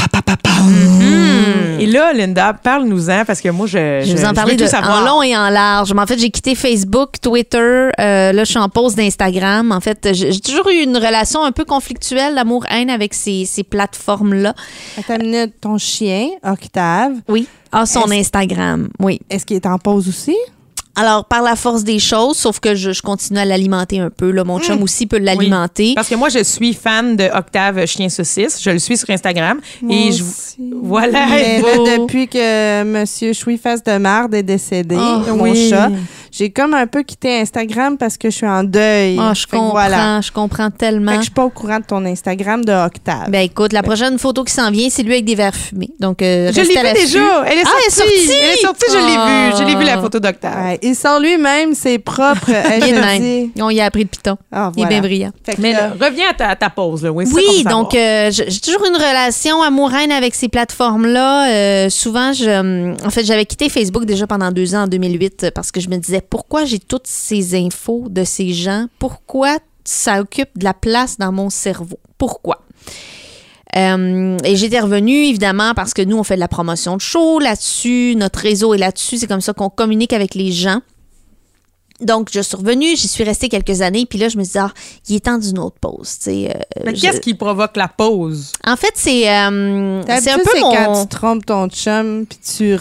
Mhm. Et là, Linda, parle-nous-en parce que moi, je, Je vais vous en tout de, savoir. en long et en large. Mais en fait, j'ai quitté Facebook, Twitter. euh, là, je suis en pause d'Instagram. En fait, j'ai toujours eu une relation un peu conflictuelle, l'amour-haine avec ces, ces plateformes-là. Attends une minute, ton chien, Octave, Oui. Ah, son Instagram. Oui. est-ce qu'il est en pause aussi? Alors, par la force des choses, sauf que je, je continue à l'alimenter un peu. Là. Mon chum aussi peut l'alimenter. Parce que moi, je suis fan de Octave Chien Saucisse. Je le suis sur Instagram. et je, voilà. Mais là, beau. depuis que Monsieur Chouiface de Marde est décédé, Oh, mon oui. chat, j'ai comme un peu quitté Instagram parce que je suis en deuil. Ah, je Fait comprends, voilà. je comprends Fait tellement. que je suis pas au courant de ton Instagram de Octave. Ben écoute, la prochaine photo qui s'en vient, c'est lui avec des verres fumés. Donc, euh, Je l'ai vu déjà. Elle est Ah, elle est sortie. Elle est sortie, je l'ai Ah. vue. Je l'ai vu la photo d'Octave. Ouais, il sort lui-même ses propres. Il. On y a appris de piton. Ah, Il est bien brillant. Fait que Mais là, là, reviens à ta, à ta pause. Là. Oui, c'est ça qu'on Oui, donc euh, j'ai toujours une relation amoureuse avec ces plateformes-là. Euh, souvent, je, hum, en fait, j'avais quitté Facebook déjà pendant deux ans en 2008 euh, parce que je me disais pourquoi j'ai toutes ces infos de ces gens, pourquoi ça occupe de la place dans mon cerveau, pourquoi? Euh, et j'étais revenue, évidemment, parce que nous, on fait de la promotion de show là-dessus, notre réseau est là-dessus, c'est comme ça qu'on communique avec les gens. Donc, je suis revenue, j'y suis restée quelques années, puis là, je me dis, ah, il est temps d'une autre pause. euh, Mais je- qu'est-ce qui provoque la pause? En fait, c'est euh, c'est un peu c'est mon... quand tu trompes ton chum puis tu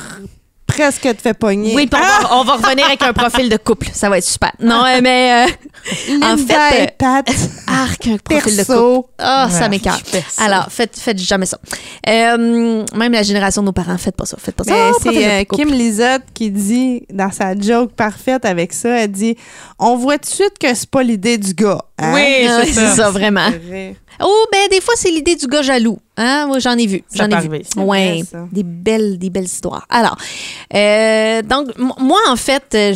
presque te fais pogner. Oui, puis on, va, on va revenir avec un profil de couple. Ça va être super. Non, euh, mais euh, en fait, Pat, arc, un profil de couple. Ah, ça Ouais, m'écarte. ça. Alors, faites, faites jamais ça. Euh, même la génération de nos parents, faites pas ça. Faites pas ça. Mais Ah, c'est euh. Kim Lizotte qui dit, dans sa joke parfaite avec ça, elle dit On voit tout de suite que c'est pas l'idée du gars. hein? Oui, Ah, c'est ça. vraiment. Oh, ben, des fois, c'est l'idée du gars jaloux. Hein? Moi, j'en ai vu. J'en ai vu. Ouais. Des belles, des belles histoires. Alors, euh, donc, moi, en fait, euh,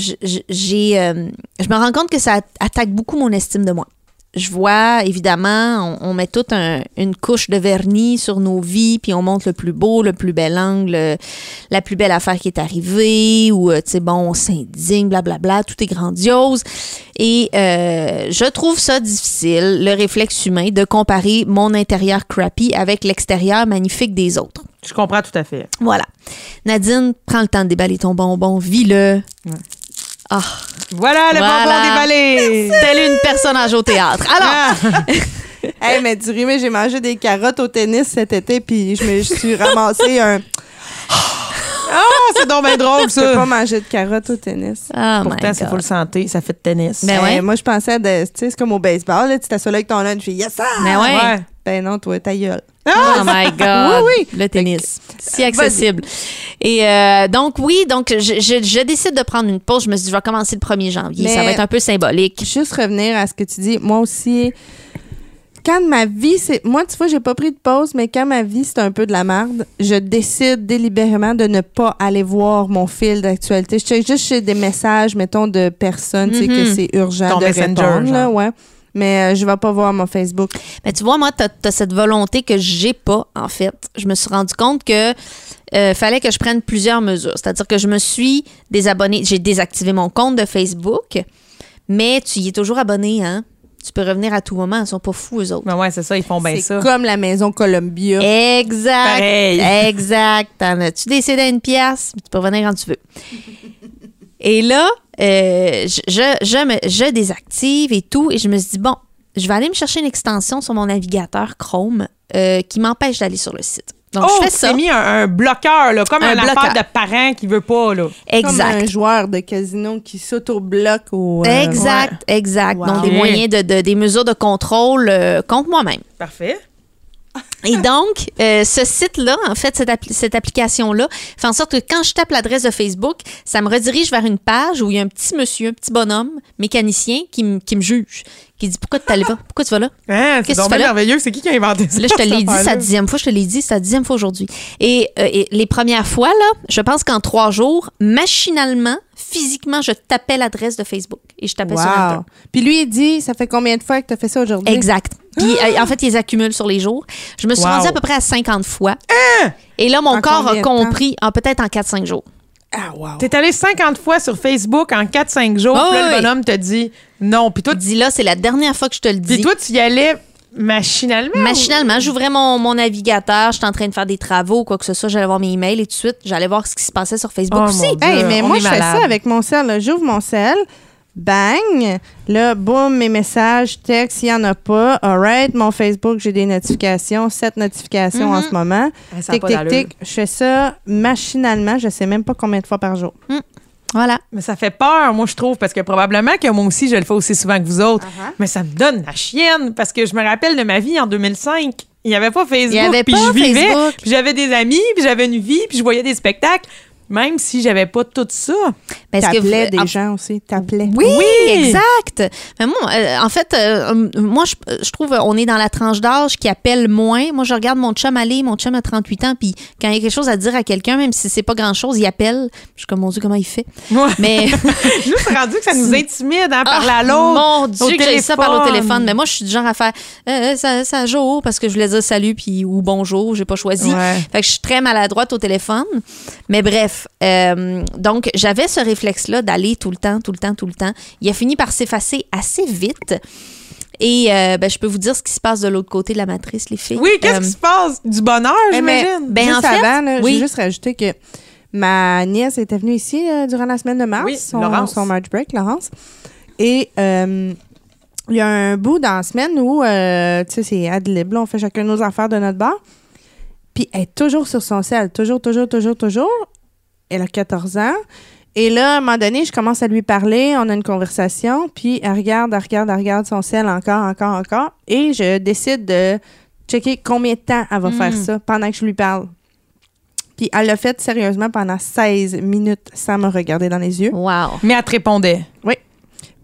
j'ai, euh, je me rends compte que ça attaque beaucoup mon estime de moi. Je vois, évidemment, on, on met toute un- une couche de vernis sur nos vies, puis on montre le plus beau, le plus bel angle, euh, la plus belle affaire qui est arrivée, ou, euh, tu sais, bon, on s'indigne, blablabla, tout est grandiose. Et euh, je trouve ça difficile, le réflexe humain, de comparer mon intérieur crappy avec l'extérieur magnifique des autres. Je comprends tout à fait. Voilà. Nadine, prends le temps de déballer ton bonbon, vis-le. Ah, Voilà le Voilà. bonbon déballé. telle une personnage au théâtre. Alors, Ah, Hey, mais du mais j'ai mangé des carottes au tennis cet été, puis je me je suis ramassé un. Ah, c'est donc bien drôle, Je peux pas ça. manger de carottes au tennis. oh Pourtant, c'est God. full santé. Ça fait de tennis. Ben Euh, ouais. moi, je pensais de- tu sais, c'est comme au baseball, là, tu t'assois là avec ton lunch, tu fais yes, sir! Mais ouais. Ouais. Ben non, toi, ta gueule. Oh my God. Oui, Le tennis. Si accessible. Et euh, donc, oui, donc je, je- je décide de prendre une pause. Je me suis dit, je vais commencer le 1er janvier. Mais- Ça va être un peu symbolique. Juste revenir à ce que tu dis, moi aussi, quand ma vie, c'est. Moi, tu vois, j'ai pas pris de pause, mais quand ma vie, c'est un peu de la merde, je décide délibérément de ne pas aller voir mon fil d'actualité. Je check juste chez des messages, mettons, de personnes, tu sais, que Mhm. c'est urgent Ton de Messenger, répondre, là, ouais. Mais euh, je vais pas voir mon Facebook. Mais tu vois, moi, tu as, cette volonté que j'ai pas, en fait. Je me suis rendu compte que euh, fallait que je prenne plusieurs mesures. C'est-à-dire que je me suis désabonnée. J'ai désactivé mon compte de Facebook, mais tu y es toujours abonné, hein? Tu peux revenir à tout moment. Ils sont pas fous, eux autres. Ben ouais, c'est ça, ils font bien c'est ça. comme la maison Columbia. Exact. Pareil. Exact. T'en as-tu décédé à une pièce? Tu peux revenir quand tu veux. Et là, euh, je, je, je, me- je désactive et tout, et je me suis dit, bon, je vais aller me chercher une extension sur mon navigateur Chrome euh, qui m'empêche d'aller sur le site. Donc, oh, je fais tu ça. mis un, un bloqueur, là, comme Un un, bloqueur. de parent qui veut pas, là. Comme Exact. un joueur de casino qui s'auto-bloque au. euh, Exact, exact. Wow. Donc, des moyens de, de- des mesures de contrôle euh, contre moi-même. Parfait. Et donc, euh, ce site-là, en fait, cette, appli- cette application-là, fait en sorte que quand je tape l'adresse de Facebook, ça me redirige vers une page où il y a un petit monsieur, un petit bonhomme, mécanicien, qui, me- qui me juge, qui dit Pourquoi tu là Pourquoi tu vas là? Hein, c'est là? merveilleux. C'est qui qui a inventé ça? Là, je te l'ai dit, c'est la dixième fois, je te l'ai dit, c'est la dixième fois aujourd'hui. Et, euh, et les premières fois, là, je pense qu'en trois jours, machinalement, physiquement, je tapais l'adresse de Facebook et je tapais sur. Wow. Puis lui, il dit Ça fait combien de fois que tu as fait ça aujourd'hui? Exact. Puis, euh, en fait, ils accumulent sur les jours. Je me suis Wow. rendue à peu près à 50 fois. Et là, mon En corps a temps? compris, en peut-être en 4-5 jours. Ah, wow. T'es allé 50 fois sur Facebook en 4-5 jours. Ah puis là, oui. le bonhomme te dit non. Puis toi, Il dit là, c'est la dernière fois que je te le puis dis. toi, tu y allais machinalement. ou- Machinalement, j'ouvrais mon, mon navigateur, j'étais en train de faire des travaux, quoi que ce soit, j'allais voir mes emails et tout de suite, j'allais voir ce qui se passait sur Facebook Oh, aussi. mon Dieu. Hey, mais on moi, je fais ça avec mon sel. là. J'ouvre mon sel, bang, là, boum, mes messages, textes, il n'y en a pas. All right, mon Facebook, j'ai des notifications, sept notifications en ce moment. A tic, tic, tic. Je fais ça machinalement. Je sais même pas combien de fois par jour. Voilà. Mais ça fait peur, moi, je trouve, parce que probablement que moi aussi, je le fais aussi souvent que vous autres. Uh-huh. Mais ça me donne la chienne, parce que je me rappelle de ma vie en 2005. Il n'y avait pas Facebook. Puis je vivais, puis j'avais des amis, puis j'avais une vie, puis je voyais des spectacles, même si j'avais pas tout ça. Parce que T'appelais vous- des en- gens aussi. T'appelais. Oui, Oui! exact. Mais moi, euh, en fait, euh, moi, je, je trouve on est dans la tranche d'âge qui appelle moins. Moi, je regarde mon chum aller, mon chum a 38 ans, puis quand il y a quelque chose à dire à quelqu'un, même si c'est pas grand-chose, il appelle. Je suis comme, mon Dieu, comment il fait? Ouais. Mais... Juste rendu que ça nous intimide, hein, parler Ah, à l'autre. Mon Dieu, que j'ai ça par au téléphone. Mais moi, je suis du genre à faire euh, ça, ça jour parce que je voulais dire salut puis ou bonjour, j'ai pas choisi. Ouais. Fait que je suis très maladroite au téléphone. Mais bref, euh, donc j'avais ce réflexe-là d'aller tout le temps, tout le temps, tout le temps. Il a fini par s'effacer assez vite. Et euh, ben, je peux vous dire ce qui se passe de l'autre côté de la matrice, les filles. Oui, qu'est-ce Euh, qui se passe? Du bonheur, Eh, j'imagine. Ben, juste en fait, avant, là, oui. j'ai juste rajouté que ma nièce était venue ici euh, durant la semaine de mars, Oui, son, Laurence. son March break, Laurence. Et euh, il y a un bout dans la semaine où, euh, tu sais, c'est ad lib, on fait chacun nos affaires de notre bar. Puis elle est toujours sur son sel, toujours, toujours, toujours, toujours. Elle a 14 ans. Et là, à un moment donné, je commence à lui parler, on a une conversation, puis elle regarde, elle regarde, elle regarde son sel encore, encore, encore. Et je décide de checker combien de temps elle va faire Mm. ça pendant que je lui parle. Puis elle l'a fait sérieusement pendant 16 minutes sans me regarder dans les yeux. Wow. Mais elle te répondait.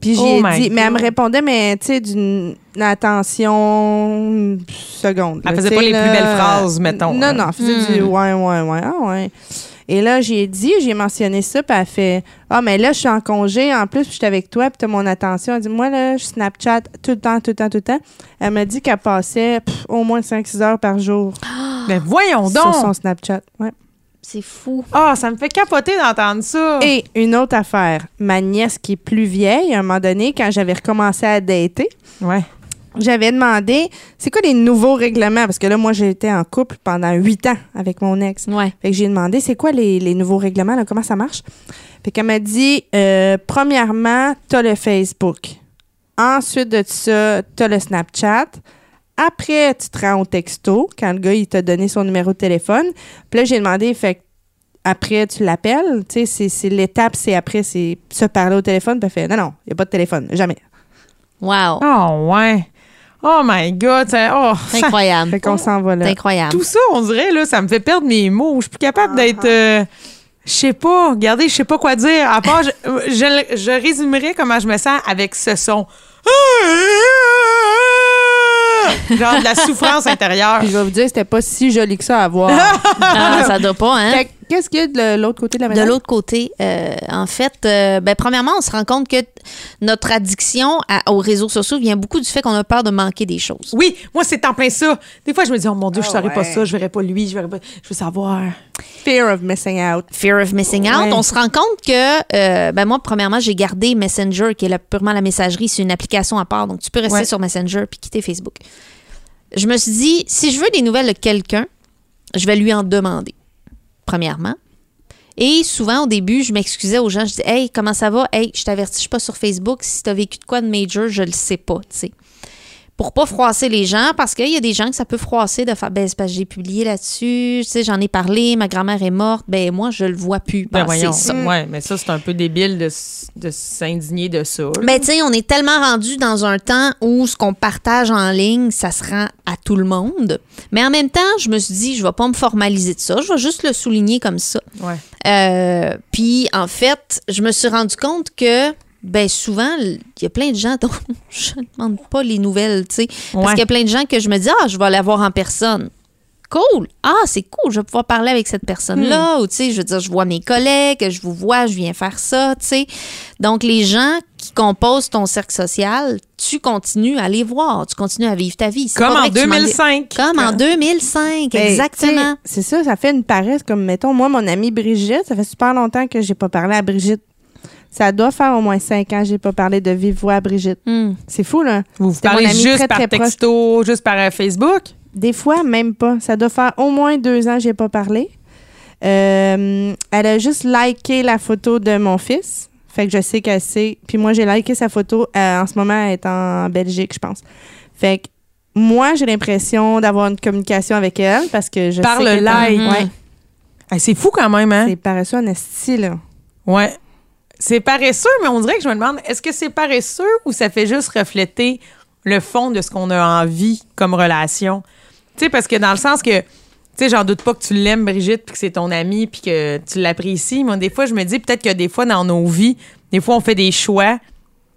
Puis j'ai Oh dit, mais elle me répondait, mais tu sais, d'une attention seconde. Elle là, faisait tu pas les plus belles phrases, mettons, Non, hein. non, elle faisait du Hmm. ouais, ouais, ouais, ah ouais. Et là, j'ai dit, j'ai mentionné ça, puis elle fait Ah, mais là, je suis en congé, en plus, puis je suis avec toi, puis tu as mon attention. Elle dit Moi, là, je Snapchat tout le temps, tout le temps, tout le temps. Elle m'a dit qu'elle passait pff, au moins 5-6 heures par jour Mais voyons sur donc. son Snapchat. Ouais. C'est fou. Ah, ça me fait capoter d'entendre ça. Et une autre affaire, ma nièce qui est plus vieille, à un moment donné, quand j'avais recommencé à dater, Ouais. J'avais demandé c'est quoi les nouveaux règlements? Parce que là moi j'ai été en couple pendant huit ans avec mon ex. Ouais. fait que j'ai demandé c'est quoi les, les nouveaux règlements là, comment ça marche? Fait qu'elle m'a dit euh, premièrement t'as le Facebook. Ensuite de ça t'as le Snapchat. Après tu te rends au texto quand le gars il t'a donné son numéro de téléphone. Puis là j'ai demandé fait que après tu l'appelles tu sais c'est- c'est l'étape c'est après c'est se parler au téléphone. Puis elle fait non non il y a pas de téléphone jamais. Wow. Oh, ouais. Oh my God. oh, C'est ça- incroyable. fait qu'on s'en va C'est là incroyable. tout ça, on dirait, là, ça me fait perdre mes mots. Je suis plus capable d'être. euh, je sais pas. Regardez, je sais pas quoi dire. À part, je, je, je résumerais comment je me sens avec ce son. Genre de la souffrance intérieure. Puis je vais vous dire, c'était pas si joli que ça à voir. Ah, ça doit pas, hein? Fait que Qu'est-ce qu'il y a de l'autre côté de la De médaille? l'autre côté, euh, en fait, euh, ben, premièrement, on se rend compte que notre addiction à- aux réseaux sociaux vient beaucoup du fait qu'on a peur de manquer des choses. Oui, moi, c'est en plein ça. Des fois, je me dis, oh mon Dieu, je Ah saurais pas ça, je verrais pas lui, je verrais pas. Je veux savoir. Fear of missing out. Fear of missing out. Ouais. On se rend compte que, euh, ben moi, premièrement, j'ai gardé Messenger, qui est la- purement la messagerie. C'est une application à part. Donc, tu peux rester Ouais. sur Messenger puis quitter Facebook. Je me suis dit, si je veux des nouvelles de quelqu'un, je vais lui en demander, premièrement. Et souvent, au début, je m'excusais aux gens. Je disais, hey, comment ça va? Hey, je t'avertis, pas sur Facebook. Si tu vécu de quoi de major, je le sais pas, tu sais. Pour pas froisser les gens, parce qu'il y a des gens que ça peut froisser de faire, ben, c'est parce que j'ai publié là-dessus, tu sais, j'en ai parlé, ma grand-mère est morte, ben, moi, je le vois plus. Ben, Ben, voyons. c'est ça. Ouais, mais ça, c'est un peu débile de, de s'indigner de ça. Mais tu sais, on est tellement rendu dans un temps où ce qu'on partage en ligne, ça se rend à tout le monde. Mais en même temps, je me suis dit, je vais pas me formaliser de ça, je vais juste le souligner comme ça. Ouais. Euh, Puis en fait, je me suis rendu compte que ben souvent, il y a plein de gens dont je ne demande pas les nouvelles, tu sais. Parce qu'il y a plein de gens que je me dis, ah, je vais aller voir en personne. Cool. Ah, c'est cool. Je vais pouvoir parler avec cette personne-là. Ou, tu sais, je veux dire, je vois mes collègues, je vous vois, je viens faire ça, tu sais. Donc, les gens qui composent ton cercle social, tu continues à les voir. Tu continues à vivre ta vie. Comme en vrai que tu m'en- 2005. Comme en 2005, Ben, exactement. C'est ça, ça fait une paresse. Comme, mettons, moi, mon amie Brigitte, ça fait super longtemps que j'ai pas parlé à Brigitte. Ça doit faire au moins cinq ans que j'ai pas parlé de vive voix à Brigitte. Hmm. C'est fou, là. Vous vous parlez juste très, par très proche. texto, juste par euh, Facebook? Des fois, même pas. Ça doit faire au moins deux ans que j'ai pas parlé. Euh, elle a juste liké la photo de mon fils. Fait que je sais qu'elle sait. Puis moi, j'ai liké sa photo. euh, en ce moment, elle est en Belgique, je pense. Fait que moi, j'ai l'impression d'avoir une communication avec elle parce que je Par sais le like. Ouais. Hey, c'est fou quand même, hein? C'est paresseux en esti, là. Ouais. C'est paresseux, mais on dirait que je me demande, est-ce que c'est paresseux ou ça fait juste refléter le fond de ce qu'on a envie comme relation? Tu sais, parce que dans le sens que, tu sais, j'en doute pas que tu l'aimes, Brigitte, puis que c'est ton amie, puis que tu l'apprécies. Moi, des fois, je me dis peut-être que des fois, dans nos vies, des fois, on fait des choix,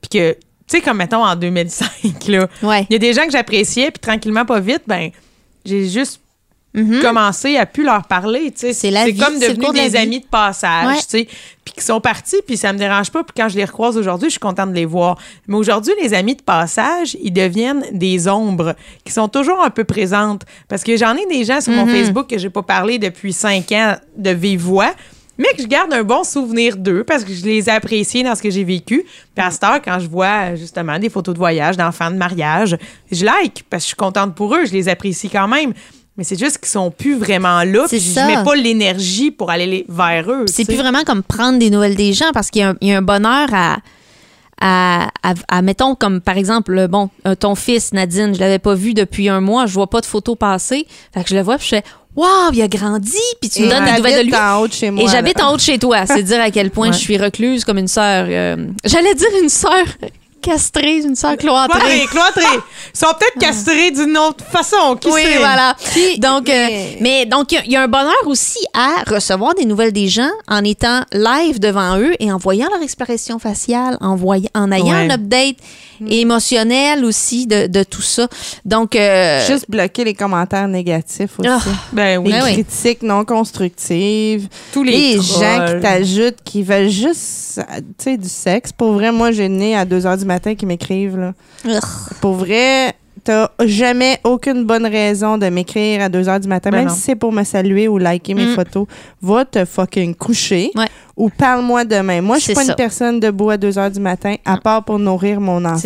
puis que, tu sais, comme mettons en 2005, là, Ouais. il y a des gens que j'appréciais, puis tranquillement, pas vite, ben, j'ai juste Mhm. commencé à plus leur parler, tu sais. C'est comme c'est le devenu cours de la des amis de passage, Ouais. tu sais, puis qui sont partis, puis ça me dérange pas, puis quand je les recroise aujourd'hui, je suis contente de les voir. Mais aujourd'hui, les amis de passage, ils deviennent des ombres qui sont toujours un peu présentes parce que j'en ai des gens sur mon Mhm. Facebook que j'ai pas parlé depuis cinq ans de vive voix. Mais que je garde un bon souvenir d'eux parce que je les ai appréciés dans ce que j'ai vécu. Puis à cette heure, quand je vois justement des photos de voyage, d'enfants de mariage, je like parce que je suis contente pour eux, je les apprécie quand même. Mais c'est juste qu'ils sont plus vraiment là. Puis je mets pas l'énergie pour aller les- vers eux. C'est plus vraiment comme prendre des nouvelles des gens parce qu'il y, a un- il y a un bonheur à, à, à- à, mettons, comme par exemple, bon, euh, ton fils, Nadine, je l'avais pas vu depuis un mois, je vois pas de photos passer. Fait que je le vois, puis je fais, waouh, il a grandi, puis tu me donnes des nouvelles de lui. en haut de chez moi. Et j'habite en haut de chez toi. C'est dire à quel point Ouais. je suis recluse comme une sœur. euh, J'allais dire une sœur castrée, une sœur cloîtrée. Cloîtrés, cloîtrés. Ils sont peut-être castrés d'une autre façon. Qui oui, sait? voilà. Donc, euh, mais- donc, il y a- il y, a un bonheur aussi à recevoir des nouvelles des gens en étant live devant eux et en voyant leur expression faciale, en, voyant, en ayant Ouais. un update émotionnel aussi de, de tout ça. Donc, euh, Juste bloquer les commentaires négatifs aussi. Ah, Ben oui. les Ben oui. critiques non constructives. Tous les, Les gens qui t'ajoutent, qui veulent juste, tu sais, du sexe. Pour vrai, moi, j'ai né à 2 h du matin qui m'écrivent, là. Ugh. Pour vrai, t'as jamais aucune bonne raison de m'écrire à 2 h du matin, Ben même non. si c'est pour me saluer ou liker mes Mm. photos. Va te fucking coucher Ouais. ou parle-moi demain. Moi, je suis pas ça. une personne debout à 2 h du matin, à part pour nourrir mon enfant.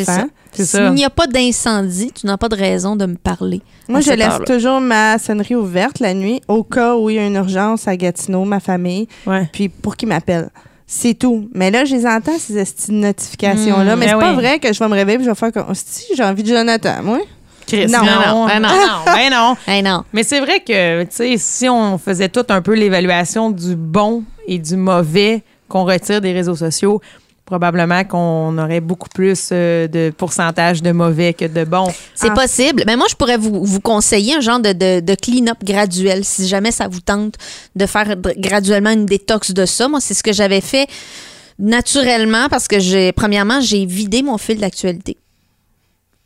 C'est ça. S'il n'y a pas d'incendie, tu n'as pas de raison de me parler. Moi, je laisse toujours ma sonnerie ouverte la nuit au cas où il y a une urgence à Gatineau, ma famille, Ouais. puis pour qu'ils m'appellent. C'est tout. Mais là, je les entends, ces notifications-là. Mm, mais ben c'est pas oui. vrai que je vais me réveiller et je vais faire comme si j'ai envie de Jonathan, moi. Chris, Non. non, Ben non. Ben non, ben non. Hey, non. Mais c'est vrai que, tu sais, si on faisait tout un peu l'évaluation du bon et du mauvais qu'on retire des réseaux sociaux, probablement qu'on aurait beaucoup plus euh, de pourcentage de mauvais que de bon. C'est Ah. possible. Mais moi, je pourrais vous, vous conseiller un genre de, de, de clean-up graduel si jamais ça vous tente de faire graduellement une détox de ça. Moi, c'est ce que j'avais fait naturellement parce que j'ai, premièrement, j'ai vidé mon fil d'actualité.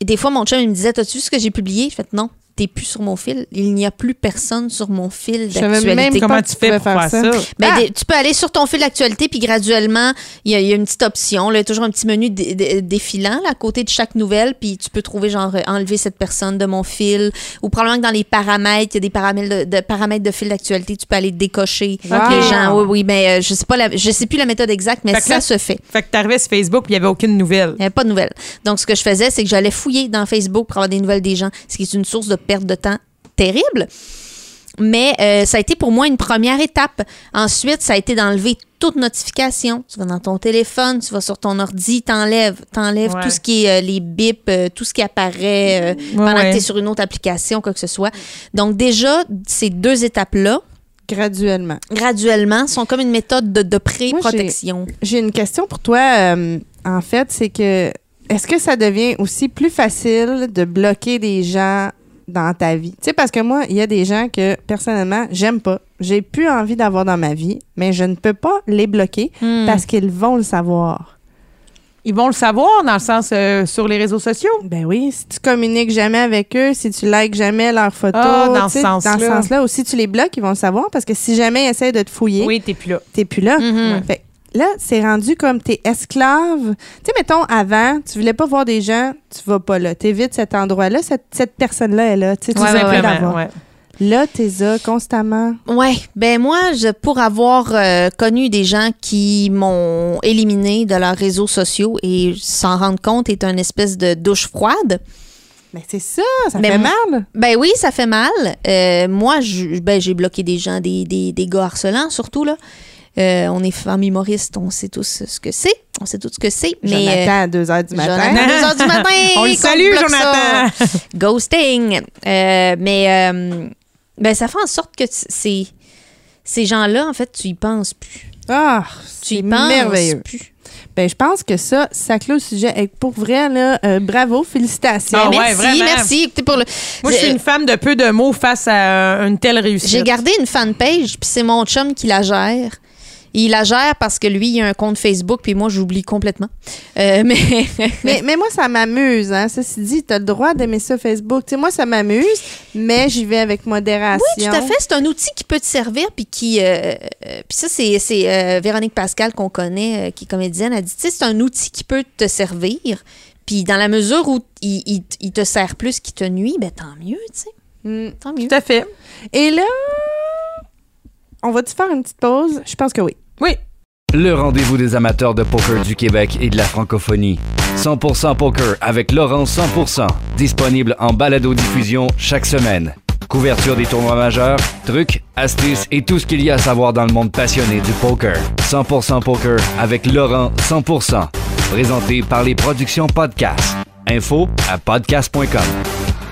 Et des fois, mon chum, il me disait T'as-tu vu ce que j'ai publié Je fais Non, t'es plus sur mon fil. Il n'y a plus personne sur mon fil Je savais d'actualité. même Comment tu fais pour faire ça? Ben, Ah! tu peux aller sur ton fil d'actualité, puis graduellement, il y, a- il y a une petite option. Là, toujours un petit menu dé- dé- défilant là, à côté de chaque nouvelle, puis tu peux trouver genre euh, enlever cette personne de mon fil. Ou probablement que dans les paramètres, il y a des paramètres de, de- paramètres de fil d'actualité, tu peux aller décocher Wow. les gens. Oui, oui, mais euh, je sais pas la, je sais plus la méthode exacte, mais Fait que ça là- se fait. Fait que t'arrivais sur Facebook puis il n'y avait aucune nouvelle. Il n'y avait pas de nouvelles. Donc, ce que je faisais, c'est que j'allais fouiller dans Facebook pour avoir des nouvelles des gens, ce qui est une source de perte de temps terrible. Mais euh, ça a été pour moi une première étape. Ensuite, ça a été d'enlever toute notification. Tu vas dans ton téléphone, tu vas sur ton ordi, t'enlèves, t'enlèves Ouais. tout ce qui est euh, les bips, euh, tout ce qui apparaît pendant ouais. que tu es sur une autre application, quoi que ce soit. Donc déjà, ces deux étapes-là, Graduellement. graduellement, sont comme une méthode de, de pré-protection. J'ai une question pour toi. euh, en fait, c'est que est-ce que ça devient aussi plus facile de bloquer des gens dans ta vie? Tu sais, parce que moi, il y a des gens que personnellement, j'aime pas. J'ai plus envie d'avoir dans ma vie, mais je ne peux pas les bloquer Hmm. parce qu'ils vont le savoir. Ils vont le savoir dans le sens euh, sur les réseaux sociaux? Ben oui, si tu communiques jamais avec eux, si tu likes jamais leurs photos, Ah, dans ce sens-là. dans ce sens-là, ou si tu les bloques, ils vont le savoir parce que si jamais ils essaient de te fouiller, Oui, t'es plus là. t'es plus là. Mhm. Fait que là, c'est rendu comme t'es esclave. Tu sais, mettons, avant, tu voulais pas voir des gens, tu vas pas là. T'évites cet endroit-là, cette, cette personne-là est là. Tu sais, tu Ouais. Là, t'es là constamment. Ouais, ben moi, je, pour avoir euh, connu des gens qui m'ont éliminé de leurs réseaux sociaux et s'en rendre compte est une espèce de douche froide. Mais c'est ça, ça Mais fait mal. Ben oui, ça fait mal. Euh, moi, je- ben, j'ai bloqué des gens, des, des, des gars harcelants surtout là. Euh, on est famille humoriste, on sait tous ce que c'est. On sait tous ce que c'est. Mais Jonathan euh, à 2 h du matin. Jonathan, à 2 heures du matin. On le salue, ça. Jonathan. Ghosting. Euh, mais euh, ben, ça fait en sorte que ces, ces gens-là, en fait, tu y penses plus. Ah, Tu y c'est penses merveilleux. plus. Ben, je pense que ça, ça clôt le sujet. Et pour vrai, là, euh, bravo, félicitations. Ah ouais, merci, vraiment. merci. Pour le, Moi, je suis une femme de peu de mots face à euh, une telle réussite. J'ai gardé une fanpage, puis c'est mon chum qui la gère. Il la gère parce que lui, il a un compte Facebook, puis moi, j'oublie complètement. Euh, mais Mais, mais moi, ça m'amuse. Hein. Ceci dit, tu as le droit d'aimer ça Facebook. Sais, moi, ça m'amuse, mais j'y vais avec modération. oui, tout à fait. C'est un outil qui peut te servir, puis qui. euh, euh, puis ça, c'est euh, Véronique Pascal qu'on connaît, qui est comédienne, a dit, tu sais, c'est un outil qui peut te servir. Puis dans la mesure où il, il- il te sert plus qu'il te nuit, ben tant mieux, tu sais. Mm. Tant mieux. Tout à fait. Et là, on va-tu faire une petite pause? Je pense que oui. Oui. Le rendez-vous des amateurs de poker du Québec et de la francophonie. 100% poker avec Laurent 100%. Disponible en balado-diffusion chaque semaine. Couverture des tournois majeurs, trucs, astuces et tout ce qu'il y a à savoir dans le monde passionné du poker. 100% poker avec Laurent 100%. Présenté par les productions Podcast. Info à podcast.com.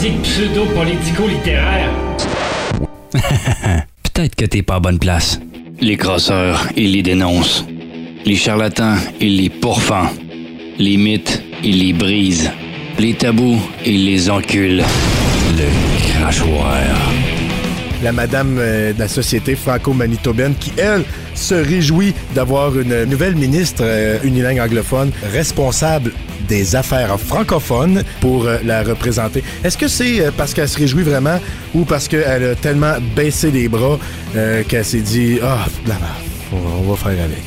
critique pseudo-politico-littéraire, Peut-être que t'es pas à bonne place. Les crosseurs, ils les dénoncent. Les charlatans, ils les pourfendent. Les mythes, ils les brisent. Les tabous, ils les enculent. Le crachoir. la madame euh, de la société franco-manitobaine qui, elle, se réjouit d'avoir une nouvelle ministre euh, unilingue anglophone responsable des affaires francophones pour euh, la représenter. Est-ce que c'est euh, parce qu'elle se réjouit vraiment ou parce qu'elle a tellement baissé les bras euh, qu'elle s'est dit « Ah, la merde, on va, faire avec ».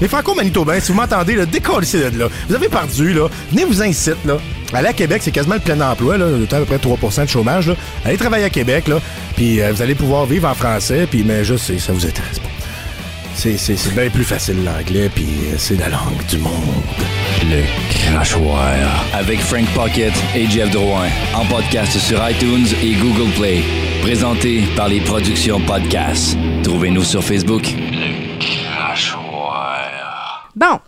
Les franco-manitobains, si vous m'entendez, là, décollissez de là. Vous avez perdu, là. Venez vous incite, là. Aller à Québec, c'est quasiment le plein emploi, là. à peu près 3% de chômage. Allez travailler à Québec, là. Puis vous allez pouvoir vivre en français, puis mais juste, c'est- ça vous intéresse pas. C'est, c'est, c'est bien plus facile l'anglais, puis c'est la langue du monde. Le crachoir. Avec Frank Pocket et Jeff Drouin. En podcast sur iTunes et Google Play. Présenté par les productions Podcast. Trouvez-nous sur Facebook. Le crachoir. Bon.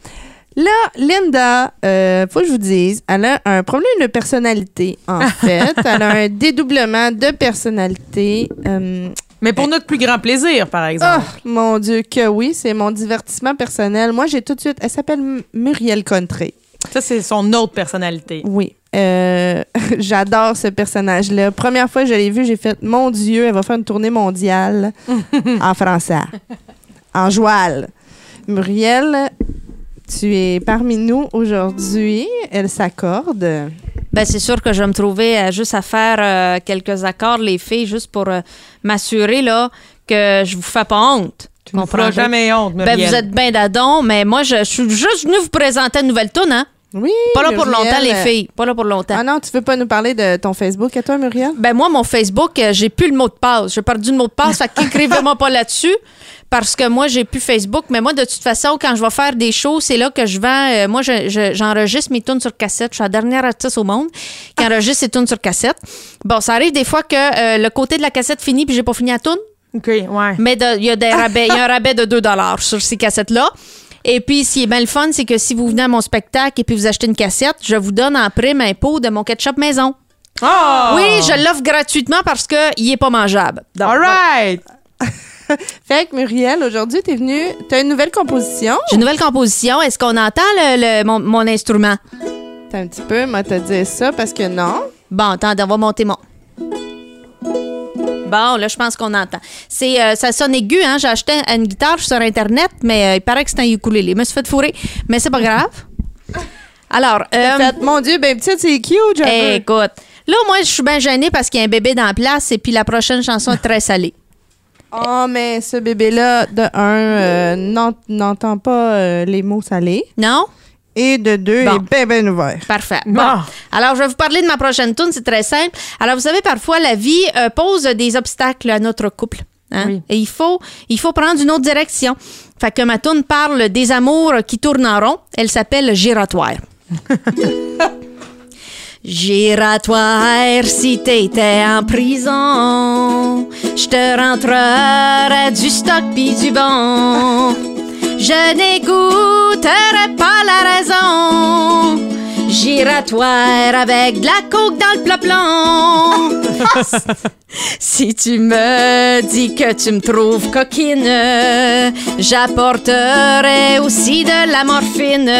Là, Linda, euh, faut que je vous dise, elle a un problème de personnalité, en fait. elle a un dédoublement de personnalité. Euh, Mais pour notre plus grand plaisir, par oh, exemple. mon Dieu, que oui, c'est mon divertissement personnel. Moi, j'ai tout de suite... Elle s'appelle Muriel Contré. Ça, c'est son autre personnalité. Oui. Euh, J'adore ce personnage-là. Première fois que je l'ai vu, j'ai fait Mon Dieu, elle va faire une tournée mondiale en français. En joual. Muriel, tu es parmi nous aujourd'hui. Elle s'accorde. Ben, c'est sûr que je vais me trouver euh, juste à faire euh, quelques accords, les filles, juste pour euh, m'assurer là, que je vous fais pas honte. Tu ne feras jamais honte, Ben, Muriel. vous êtes bien d'adon, mais moi, je, je suis juste venue vous présenter une nouvelle toune, hein? Oui. Pas là pour Muriel. longtemps, les filles. Pas là pour longtemps. Ah non, tu veux pas nous parler de ton Facebook à toi, Muriel? Ben moi, mon Facebook, euh, j'ai plus le mot de passe. J'ai perdu le mot de passe, fait qu'écrivez-moi pas là-dessus. Parce que moi, j'ai plus Facebook. Mais moi, de toute façon, quand je vais faire des shows, c'est là que je vends. euh, moi, je- je- j'enregistre mes tunes sur cassette. Je suis la dernière artiste au monde qui enregistre ses tunes sur cassette. Bon, ça arrive des fois que euh, le côté de la cassette finit puis j'ai pas fini la tune. OK, ouais. Mais il y a des rabais. Il y a un rabais de 2 sur ces cassettes-là. Et puis, ce qui est bien le fun, c'est que si vous venez à mon spectacle et puis vous achetez une cassette, je vous donne en prime un pot de mon ketchup maison. Oh! Oui, je l'offre gratuitement parce qu'il est pas mangeable. Donc, All right! Fait que Muriel, aujourd'hui, t'es venue. T'as une nouvelle composition. J'ai une nouvelle composition. Est-ce qu'on entend le, le- mon, mon instrument? T'as un petit peu, moi, te dire ça parce que non. Bon, attends, on va monter mon. Bon, là, je pense qu'on entend. C'est, euh, ça sonne aigu, hein? J'ai acheté une guitare sur Internet, mais euh, il paraît que c'est un ukulélé. Je me suis fait fourrer, mais c'est pas grave. Alors, euh, Fait, mon Dieu, ben petite, c'est cute, j'avoue. écoute, là, moi, je suis bien gênée parce qu'il y a un bébé dans la place et puis la prochaine chanson est très salée. Oh, mais ce bébé-là, de un, euh, n'ent- n'entend pas euh, les mots salés. Non? Et de deux, Bon. est bien, bien ouvert. Parfait. Bon. Bon. Alors, je vais vous parler de ma prochaine tune. C'est très simple. Alors, vous savez, parfois, la vie euh, pose des obstacles à notre couple. hein? Oui. Et il faut, il faut prendre une autre direction. Fait que ma tune parle des amours qui tournent en rond. Elle s'appelle Giratoire. Giratoire, si t'étais en prison, je te rentrerais du stock pis du bon. Je n'écouterai pas la raison. Giratoire avec de la coke dans le plat si tu me dis que tu me trouves coquine, j'apporterai aussi de la morphine.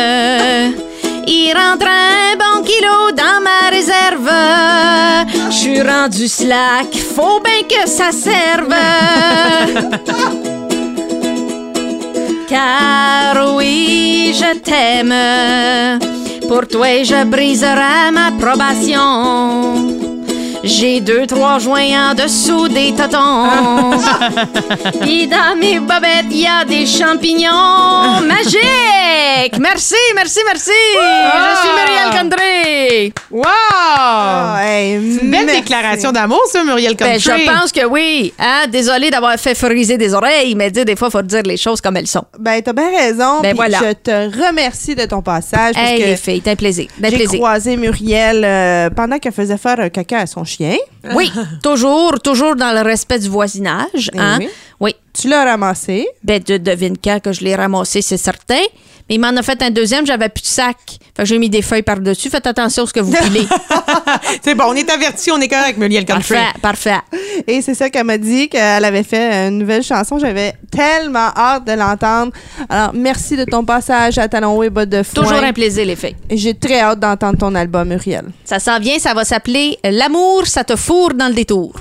Il rentre un bon kilo dans ma réserve. Je suis rendu slack, faut bien que ça serve. Car oui, je t'aime. Pour toi, je briserai ma probation. J'ai deux, trois joints en dessous des totons. Puis dans mes bobettes, il y a des champignons magiques. Merci, merci, merci. Je suis Muriel Condré. Wow! Ah, hey, C'est une belle merci. déclaration d'amour, ça, Muriel Ben, Country. je pense que oui. Hein? Désolée d'avoir fait friser des oreilles, mais des fois, il faut dire les choses comme elles sont. Ben, t'as bien raison. Ben, voilà. Je te remercie de ton passage. parce Hey, que les filles, t'as plaisir. D'un J'ai plaisir. croisé Muriel euh, pendant qu'elle faisait faire un caca à son chien. Oui, toujours, toujours dans le respect du voisinage. Eh Hein? oui. Oui. Tu l'as ramassé? Ben, de, devine quand que je l'ai ramassé, c'est certain. Mais il m'en a fait un deuxième, j'avais plus de sac. Fait que j'ai mis des feuilles par-dessus. Faites attention à ce que vous pilez. C'est bon, on est averti, on est correct, Muriel Country. parfait, parfait. Et c'est ça qu'elle m'a dit qu'elle avait fait une nouvelle chanson. J'avais tellement hâte de l'entendre. Alors, merci de ton passage à Talon et Bottes de foin. Toujours un plaisir, les filles. J'ai très hâte d'entendre ton album, Muriel. Ça s'en vient, ça va s'appeler L'amour, ça te fourre dans le détour.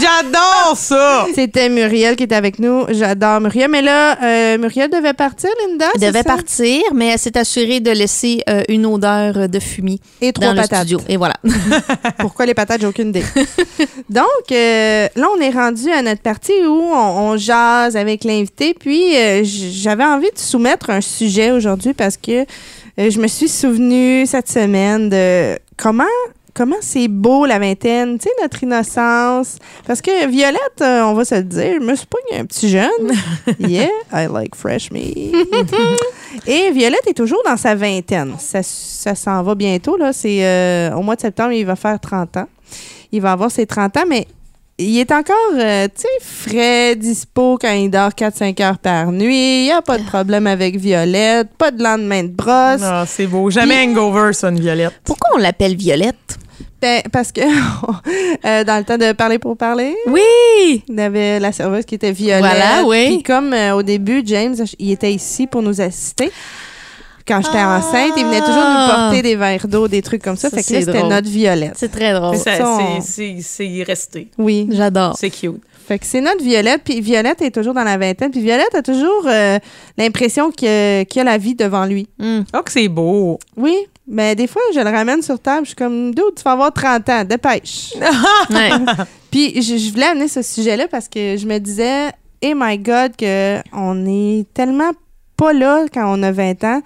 J'adore ça! C'était Muriel qui était avec nous. J'adore Muriel. Mais là, euh, Muriel devait partir, Linda. Elle devait ça? partir, mais elle s'est assurée de laisser euh, une odeur de fumier Et dans trois le patates. studio. Et voilà. Pourquoi les patates, j'ai aucune idée. Donc, euh, là, on est rendu à notre partie où on, on jase avec l'invité. Puis, euh, j'avais envie de soumettre un sujet aujourd'hui parce que euh, je me suis souvenu cette semaine de comment. Comment c'est beau la vingtaine, tu sais, notre innocence. Parce que Violette, euh, on va se le dire, je me suis pas un petit jeune. Yeah, I like fresh meat. Et Violette est toujours dans sa vingtaine. Ça, ça s'en va bientôt. Là. C'est, euh, au mois de septembre, il va faire 30 ans. Il va avoir ses 30 ans, mais il est encore, euh, tu sais, frais, dispo quand il dort 4-5 heures par nuit. Il n'y a pas de problème avec Violette, pas de lendemain de brosse. Ah, c'est beau. Jamais hangover, ça, une Violette. Pourquoi on l'appelle Violette? Ben, parce que euh, dans le temps de parler pour parler, Oui! y avait la serveuse qui était Violette. Voilà, oui. Puis comme euh, au début, James, il était ici pour nous assister. Quand j'étais enceinte, il venait toujours nous porter des verres d'eau, des trucs comme ça. Ça, fait que c'était notre Violette. C'est très drôle. Ça, ça, on- c'est- c'est resté. Oui. J'adore. C'est cute. Fait que c'est notre Violette. Puis Violette est toujours dans la vingtaine. Puis Violette a toujours euh, l'impression que- qu'il a la vie devant lui. Hmm. Oh, que c'est beau. Oui, mais des fois, je le ramène sur table. Je suis comme, Dude, tu vas avoir 30 ans, dépêche. Ouais. Puis je, je voulais amener ce sujet-là parce que je me disais, eh my God, que on est tellement pas là quand on a 20 ans.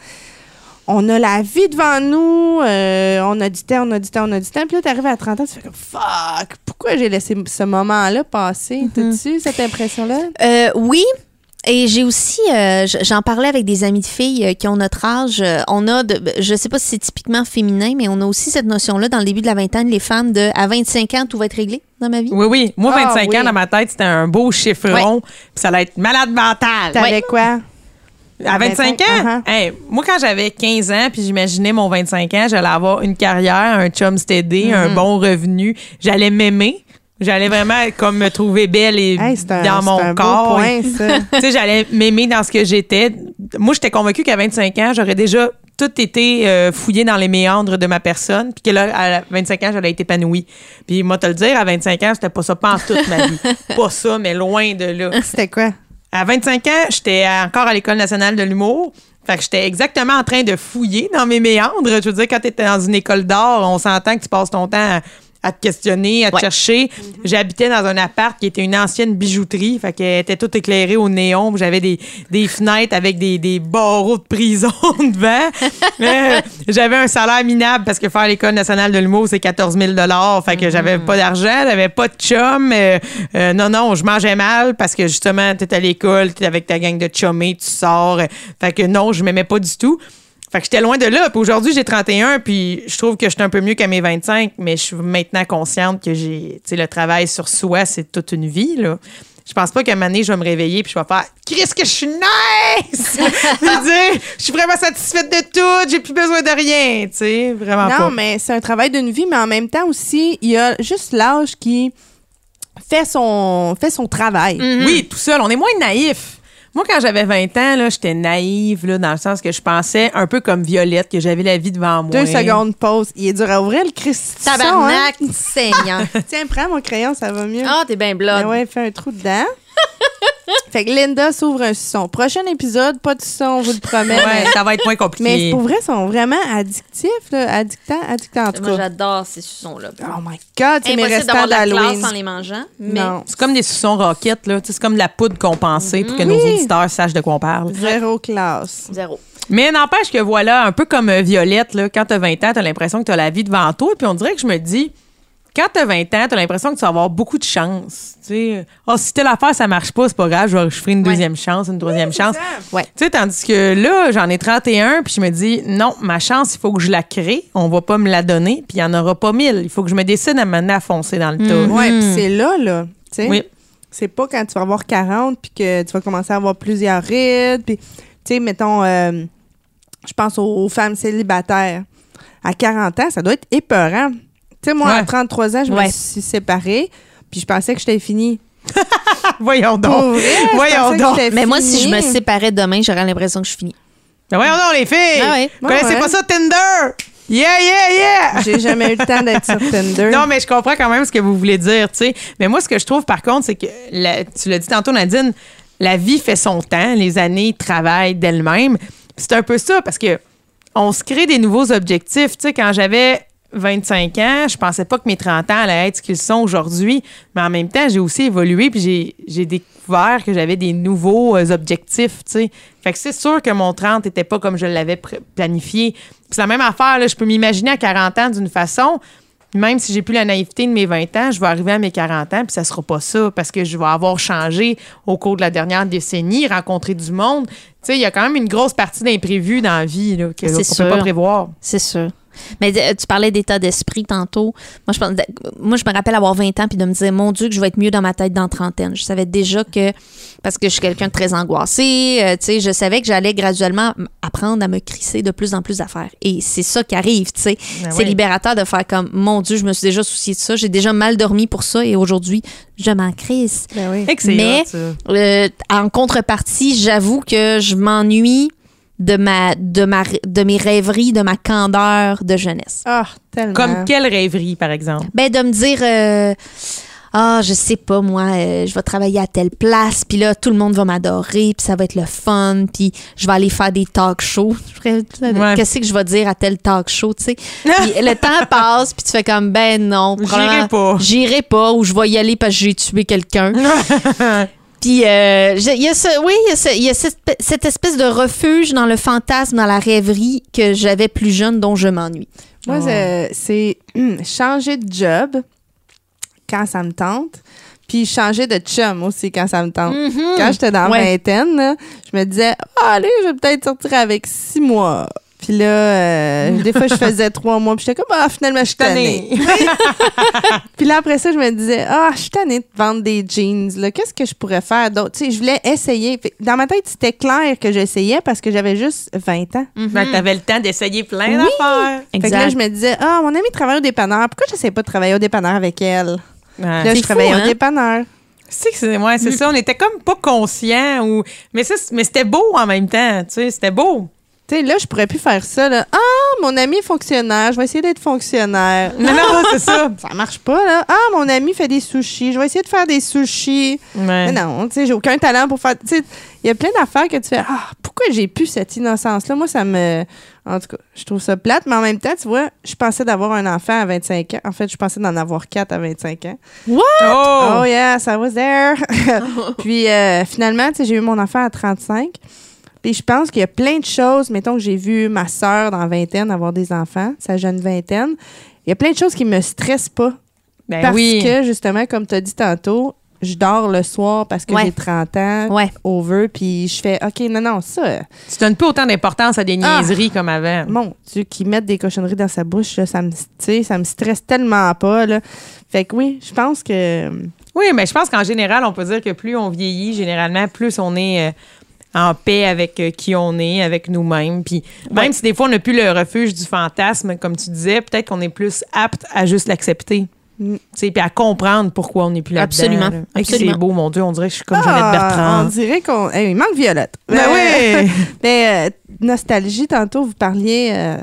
On a la vie devant nous, euh, on a du temps, on a du temps, on a du temps. Puis là, t'arrives à 30 ans, tu fais comme fuck, pourquoi j'ai laissé ce moment-là passer? T'as-tu eu cette impression-là? Euh, oui. Et j'ai aussi, euh, j'en parlais avec des amis de filles qui ont notre âge. on a, de, je sais pas si c'est typiquement féminin, mais on a aussi cette notion-là dans le début de la vingtaine, les femmes de à 25 ans, tout va être réglé dans ma vie. Oui, oui. Moi, Ah, 25 ans, oui. dans ma tête, c'était un beau chiffron. Puis ça allait être malade mental. T'avais quoi? À 25 ans? Hey, moi, quand j'avais 15 ans, puis j'imaginais mon 25 ans, j'allais avoir une carrière, un chum steady, Mm-hmm. un bon revenu. J'allais m'aimer. J'allais vraiment comme me trouver belle et Hey, un, dans mon un beau corps. j'allais m'aimer dans ce que j'étais. Moi, j'étais convaincue qu'à 25 ans, j'aurais déjà tout été euh, fouillé dans les méandres de ma personne, puis que là, à 25 ans, j'allais être épanouie. Puis, moi, te le dire, à 25 ans, c'était pas ça, pas en toute ma vie. Pas ça, mais loin de là. C'était quoi? À 25 ans, j'étais encore à l'École nationale de l'humour. Fait que j'étais exactement en train de fouiller dans mes méandres. Je veux dire, quand tu dans une école d'art, on s'entend que tu passes ton temps à, à te questionner, à te Ouais. chercher. J'habitais dans un appart qui était une ancienne bijouterie. Fait qu'elle était toute éclairée au néon. J'avais des, des fenêtres avec des, des barreaux de prison devant. Euh, j'avais un salaire minable parce que faire l'École nationale de l'humour, c'est 14 000 Fait que j'avais pas d'argent, j'avais pas de chum. Euh, euh, non, non, je mangeais mal parce que justement, t'es à l'école, t'es avec ta gang de chummés, tu sors. Fait que non, je m'aimais pas du tout. Fait que j'étais loin de là. Puis aujourd'hui, j'ai 31, puis je trouve que j'étais un peu mieux qu'à mes 25, mais je suis maintenant consciente que j'ai, tu sais, le travail sur soi, c'est toute une vie, là. Je pense pas qu'à un moment donné, je vais me réveiller puis je vais faire Qu'est-ce que je suis nice! dire, je suis vraiment satisfaite de tout, j'ai plus besoin de rien, tu sais, vraiment pas. Non, mais c'est un travail d'une vie, mais en même temps aussi, il y a juste l'âge qui fait son, fait son travail. Oui, tout seul, on est moins naïf. Moi, quand j'avais 20 ans, là, j'étais naïve, là, dans le sens que je pensais un peu comme Violette, que j'avais la vie devant moi. Deux secondes pause. Il est dur à ouvrir le Christ. Tabarnak, Seigneur. Tiens, prends mon crayon, ça va mieux. Ah, t'es bien blood. Ben ouais, fais un trou dedans. fait que Linda s'ouvre un suçon. Prochain épisode, pas de suçon, on vous le promet. Ouais, ça va être moins Mais compliqué. pour vrai, ils sont vraiment addictifs, là. Addictants, addictants en tout Moi, cas. j'adore ces suçons-là. Oh my God, c'est mes Impossible restants d'avoir de la d'Halloween. classe en les mangeant. Mais Non, C'est comme des suçons roquettes, là. Tu sais, C'est comme de la poudre compensée pour que nos Oui. auditeurs sachent de quoi on parle. zéro classe. zéro. Mais n'empêche que voilà, un peu comme euh, Violette, là, quand t'as 20 ans, t'as l'impression que t'as la vie devant toi. Puis on dirait que je me dis, quand t'as 20 ans, t'as l'impression que tu vas avoir beaucoup de chance. Tu sais, oh, si telle affaire, ça marche pas, c'est pas grave, je, vais- ferai une Ouais. deuxième chance, une troisième chance. Ouais. Tu sais, tandis que là, j'en ai 31, puis je me dis, non, ma chance, il faut que je la crée. On va pas me la donner, puis il y en aura pas mille. Il faut que je me décide à m'amener à foncer dans le tas. Ouais, puis c'est là, là. Tu sais, Oui. c'est pas quand tu vas avoir 40 puis que tu vas commencer à avoir plusieurs rides. Puis, tu sais, mettons, euh, je pense aux, aux femmes célibataires. À 40 ans, ça doit être épeurant. Tu sais, moi, à Ouais. 33 ans, je Ouais. me suis séparée. Puis je pensais que j'étais finie. Voyons Pour donc. vrai, Voyons donc. Mais moi, si je me finie. séparais demain, j'aurais l'impression que je finis. Mais voyons donc, les filles! Ah ouais. Vous connaissez Ouais, ouais. pas ça, Tinder? Yeah, yeah, yeah! J'ai jamais eu le temps d'être sur Tinder. Non, mais je comprends quand même ce que vous voulez dire, tu sais. Mais moi, ce que je trouve, par contre, c'est que, la- tu l'as dit tantôt, Nadine, la vie fait son temps, les années travaillent d'elles-mêmes. C'est un peu ça, parce que on se crée des nouveaux objectifs. Tu sais, quand j'avais 25 ans, je pensais pas que mes 30 ans allaient être ce qu'ils sont aujourd'hui. Mais en même temps, j'ai aussi évolué, puis j'ai- découvert que j'avais des nouveaux euh, objectifs, tu sais. Fait que c'est sûr que mon 30 était pas comme je l'avais planifié. Puis c'est la même affaire, là. Je peux m'imaginer à 40 ans d'une façon, même si j'ai plus la naïveté de mes 20 ans, je vais arriver à mes 40 ans, puis ça sera pas ça, parce que je vais avoir changé au cours de la dernière décennie, rencontré du monde. Tu sais, il y a quand même une grosse partie d'imprévu dans la vie, là, qu'on peut sûr. pas prévoir. C'est sûr. Mais euh, tu parlais d'état d'esprit tantôt. Moi je, pense- moi, je me rappelle avoir 20 ans puis de me dire, mon Dieu, que je vais être mieux dans ma tête dans trentaine. Je savais déjà que, parce que je suis quelqu'un de très angoissé, euh, tu sais, je savais que j'allais graduellement apprendre à me crisser de plus en plus d'affaires. Et c'est ça qui arrive, tu sais. Ben c'est libérateur de faire comme, mon Dieu, je me suis déjà soucié de ça. J'ai déjà mal dormi pour ça et aujourd'hui, je m'en crisse. Ben oui. Mais-. Euh, en contrepartie, j'avoue que je m'ennuie de ma, de ma, de mes rêveries, de ma candeur de jeunesse. Ah, tellement. Comme quelle rêverie, par exemple? Ben, de me dire, euh, ah, je sais pas, moi, euh, je vais travailler à telle place, puis là, tout le monde va m'adorer, puis ça va être le fun, puis je vais aller faire des talk shows. Je ferais- Ouais. Qu'est-ce que je vais dire à tel talk show, tu sais? Puis le temps passe, puis tu fais comme, ben non, J'irai pas. J'irai pas, ou je vais y aller parce que j'ai tué quelqu'un. Puis, euh, il y a ce, oui, il y a, ce- il y a cette, cette espèce de refuge dans le fantasme, dans la rêverie que j'avais plus jeune, dont je m'ennuie. Moi, Oh. c'est- hum, changer de job quand ça me tente, puis changer de chum aussi quand ça me tente. Quand j'étais dans la Ouais. vingtaine, là, je me disais, Ah, allez, je vais peut-être sortir avec six mois. Puis là, euh, des fois, je faisais trois mois, puis j'étais comme, ah, finalement, je suis tannée. Puis là, après ça, je me disais, ah, je suis tannée de vendre des jeans. là. Qu'est-ce que je pourrais faire d'autre? Tu sais, je voulais essayer. Dans ma tête, c'était clair que j'essayais parce que j'avais juste 20 ans. Ben, t'avais le temps d'essayer plein d'affaires. Fait que là, je me disais, ah, mon amie travaille au dépanneur. Pourquoi je sais pas de travailler au dépanneur avec elle? Ouais. Là, C'est je fou, travaillais hein? au dépanneur. C'est que c'est ouais, c'est ça. On était comme pas conscients. Ou... Mais, ça, c'est- mais c'était beau en même temps. Tu sais, c'était beau. Tu sais, là, je pourrais plus faire ça. Là. Ah, mon ami est fonctionnaire. Je vais essayer d'être fonctionnaire. Non, non, c'est ça. Ça marche pas, là. Ah, mon ami fait des sushis. Je vais essayer de faire des sushis. Ouais. Mais non, tu sais, j'ai aucun talent pour faire. Tu sais, il y a plein d'affaires que tu fais. Ah, pourquoi j'ai plus cette innocence-là? Moi, ça me. En tout cas, je trouve ça plate, mais en même temps, tu vois, je pensais d'avoir un enfant à 25 ans. En fait, je pensais d'en avoir quatre à 25 ans. Oh! Oh, yes, I was there. Puis euh, finalement, tu sais, j'ai eu mon enfant à 35. Puis je pense qu'il y a plein de choses. Mettons que j'ai vu ma sœur dans la vingtaine avoir des enfants, sa jeune vingtaine. Il y a plein de choses qui me stressent pas. Ben parce oui. que, justement, comme tu as dit tantôt, je dors le soir parce que Ouais. j'ai 30 ans, Ouais. over, puis je fais, OK, non, non, ça, euh, Tu donnes pas autant d'importance à des Ah. niaiseries comme avant. mon Dieu, qui mettent des cochonneries dans sa bouche, là, ça me, tu ça me stresse tellement pas, là. Fait que oui, je pense que... Oui, mais je pense qu'en général, on peut dire que plus on vieillit, généralement, plus on est euh, en paix avec euh, qui on est, avec nous-mêmes. Puis même si des fois, on n'a plus le refuge du fantasme, comme tu disais, peut-être qu'on est plus apte à juste l'accepter. Mm. Tu sais, Puis à comprendre pourquoi on n'est plus là Absolument, absolument. C'est beau, mon Dieu. On dirait que je suis comme Jeannette Ah, on Bertrand. dirait qu'on... Hey, il manque Violette. Ben Euh, oui! Mais euh, nostalgie, tantôt, vous parliez euh,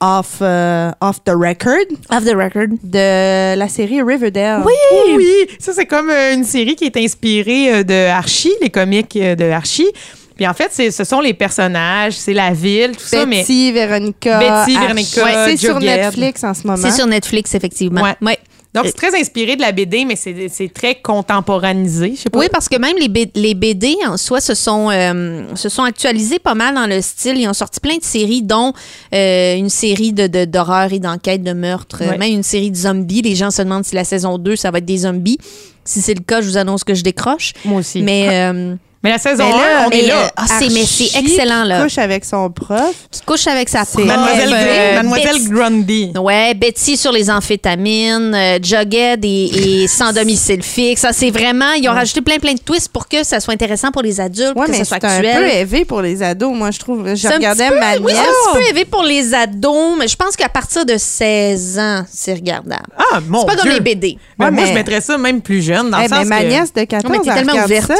off, euh, off the record Off the record. de la série Riverdale. Oui, oui. Ça, c'est comme une série qui est inspirée de Archie, les comiques de Archie. Puis en fait, c'est- ce sont les personnages, c'est la ville, tout ça, mais Betty, Véronica. Betty. Véronica, Ouais, C'est sur. Netflix en ce moment. C'est sur Netflix, effectivement. Ouais. Ouais. donc c'est très inspiré de la BD, mais c'est c'est très contemporanisé. Je sais pas. Oui, parce que même les, B- les BD en soi se sont, euh, se sont actualisés pas mal dans le style. Ils ont sorti plein de séries, dont euh, une série de, de- d'horreur et d'enquête de meurtre, Ouais. même une série de zombies. Les gens se demandent si la saison 2, ça va être des zombies. Si c'est le cas, je vous annonce que je décroche. Moi aussi. Mais, euh, Mais la saison Mais 1, là, on est mais, là. euh, ah, c'est, mais c'est excellent, là. couche avec son prof. Qui couche avec sa C'est- prof. Mademoiselle, euh, Mademoiselle Betty- Grundy. Ouais, Betty sur les amphétamines, euh, Jughead et, et sans domicile fixe. Ça, c'est vraiment, ils ont rajouté plein, plein de twists pour que ça soit intéressant pour les adultes, Ouais, que mais ça c'est soit un actuel. peu élevé pour les ados, moi, je trouve. Je C'est un regardais peu- ma Oui, c'est un petit peu élevé pour les ados, mais je pense qu'à partir de 16 ans, c'est regardable. Ah, mon c'est pas comme Dieu. les BD. Ben, Ouais, moi, mais- je mettrais ça même plus jeune, dans Eh le ben, sens ma que... nièce de 14 Non, mais t'es elle tellement ouverte. ça.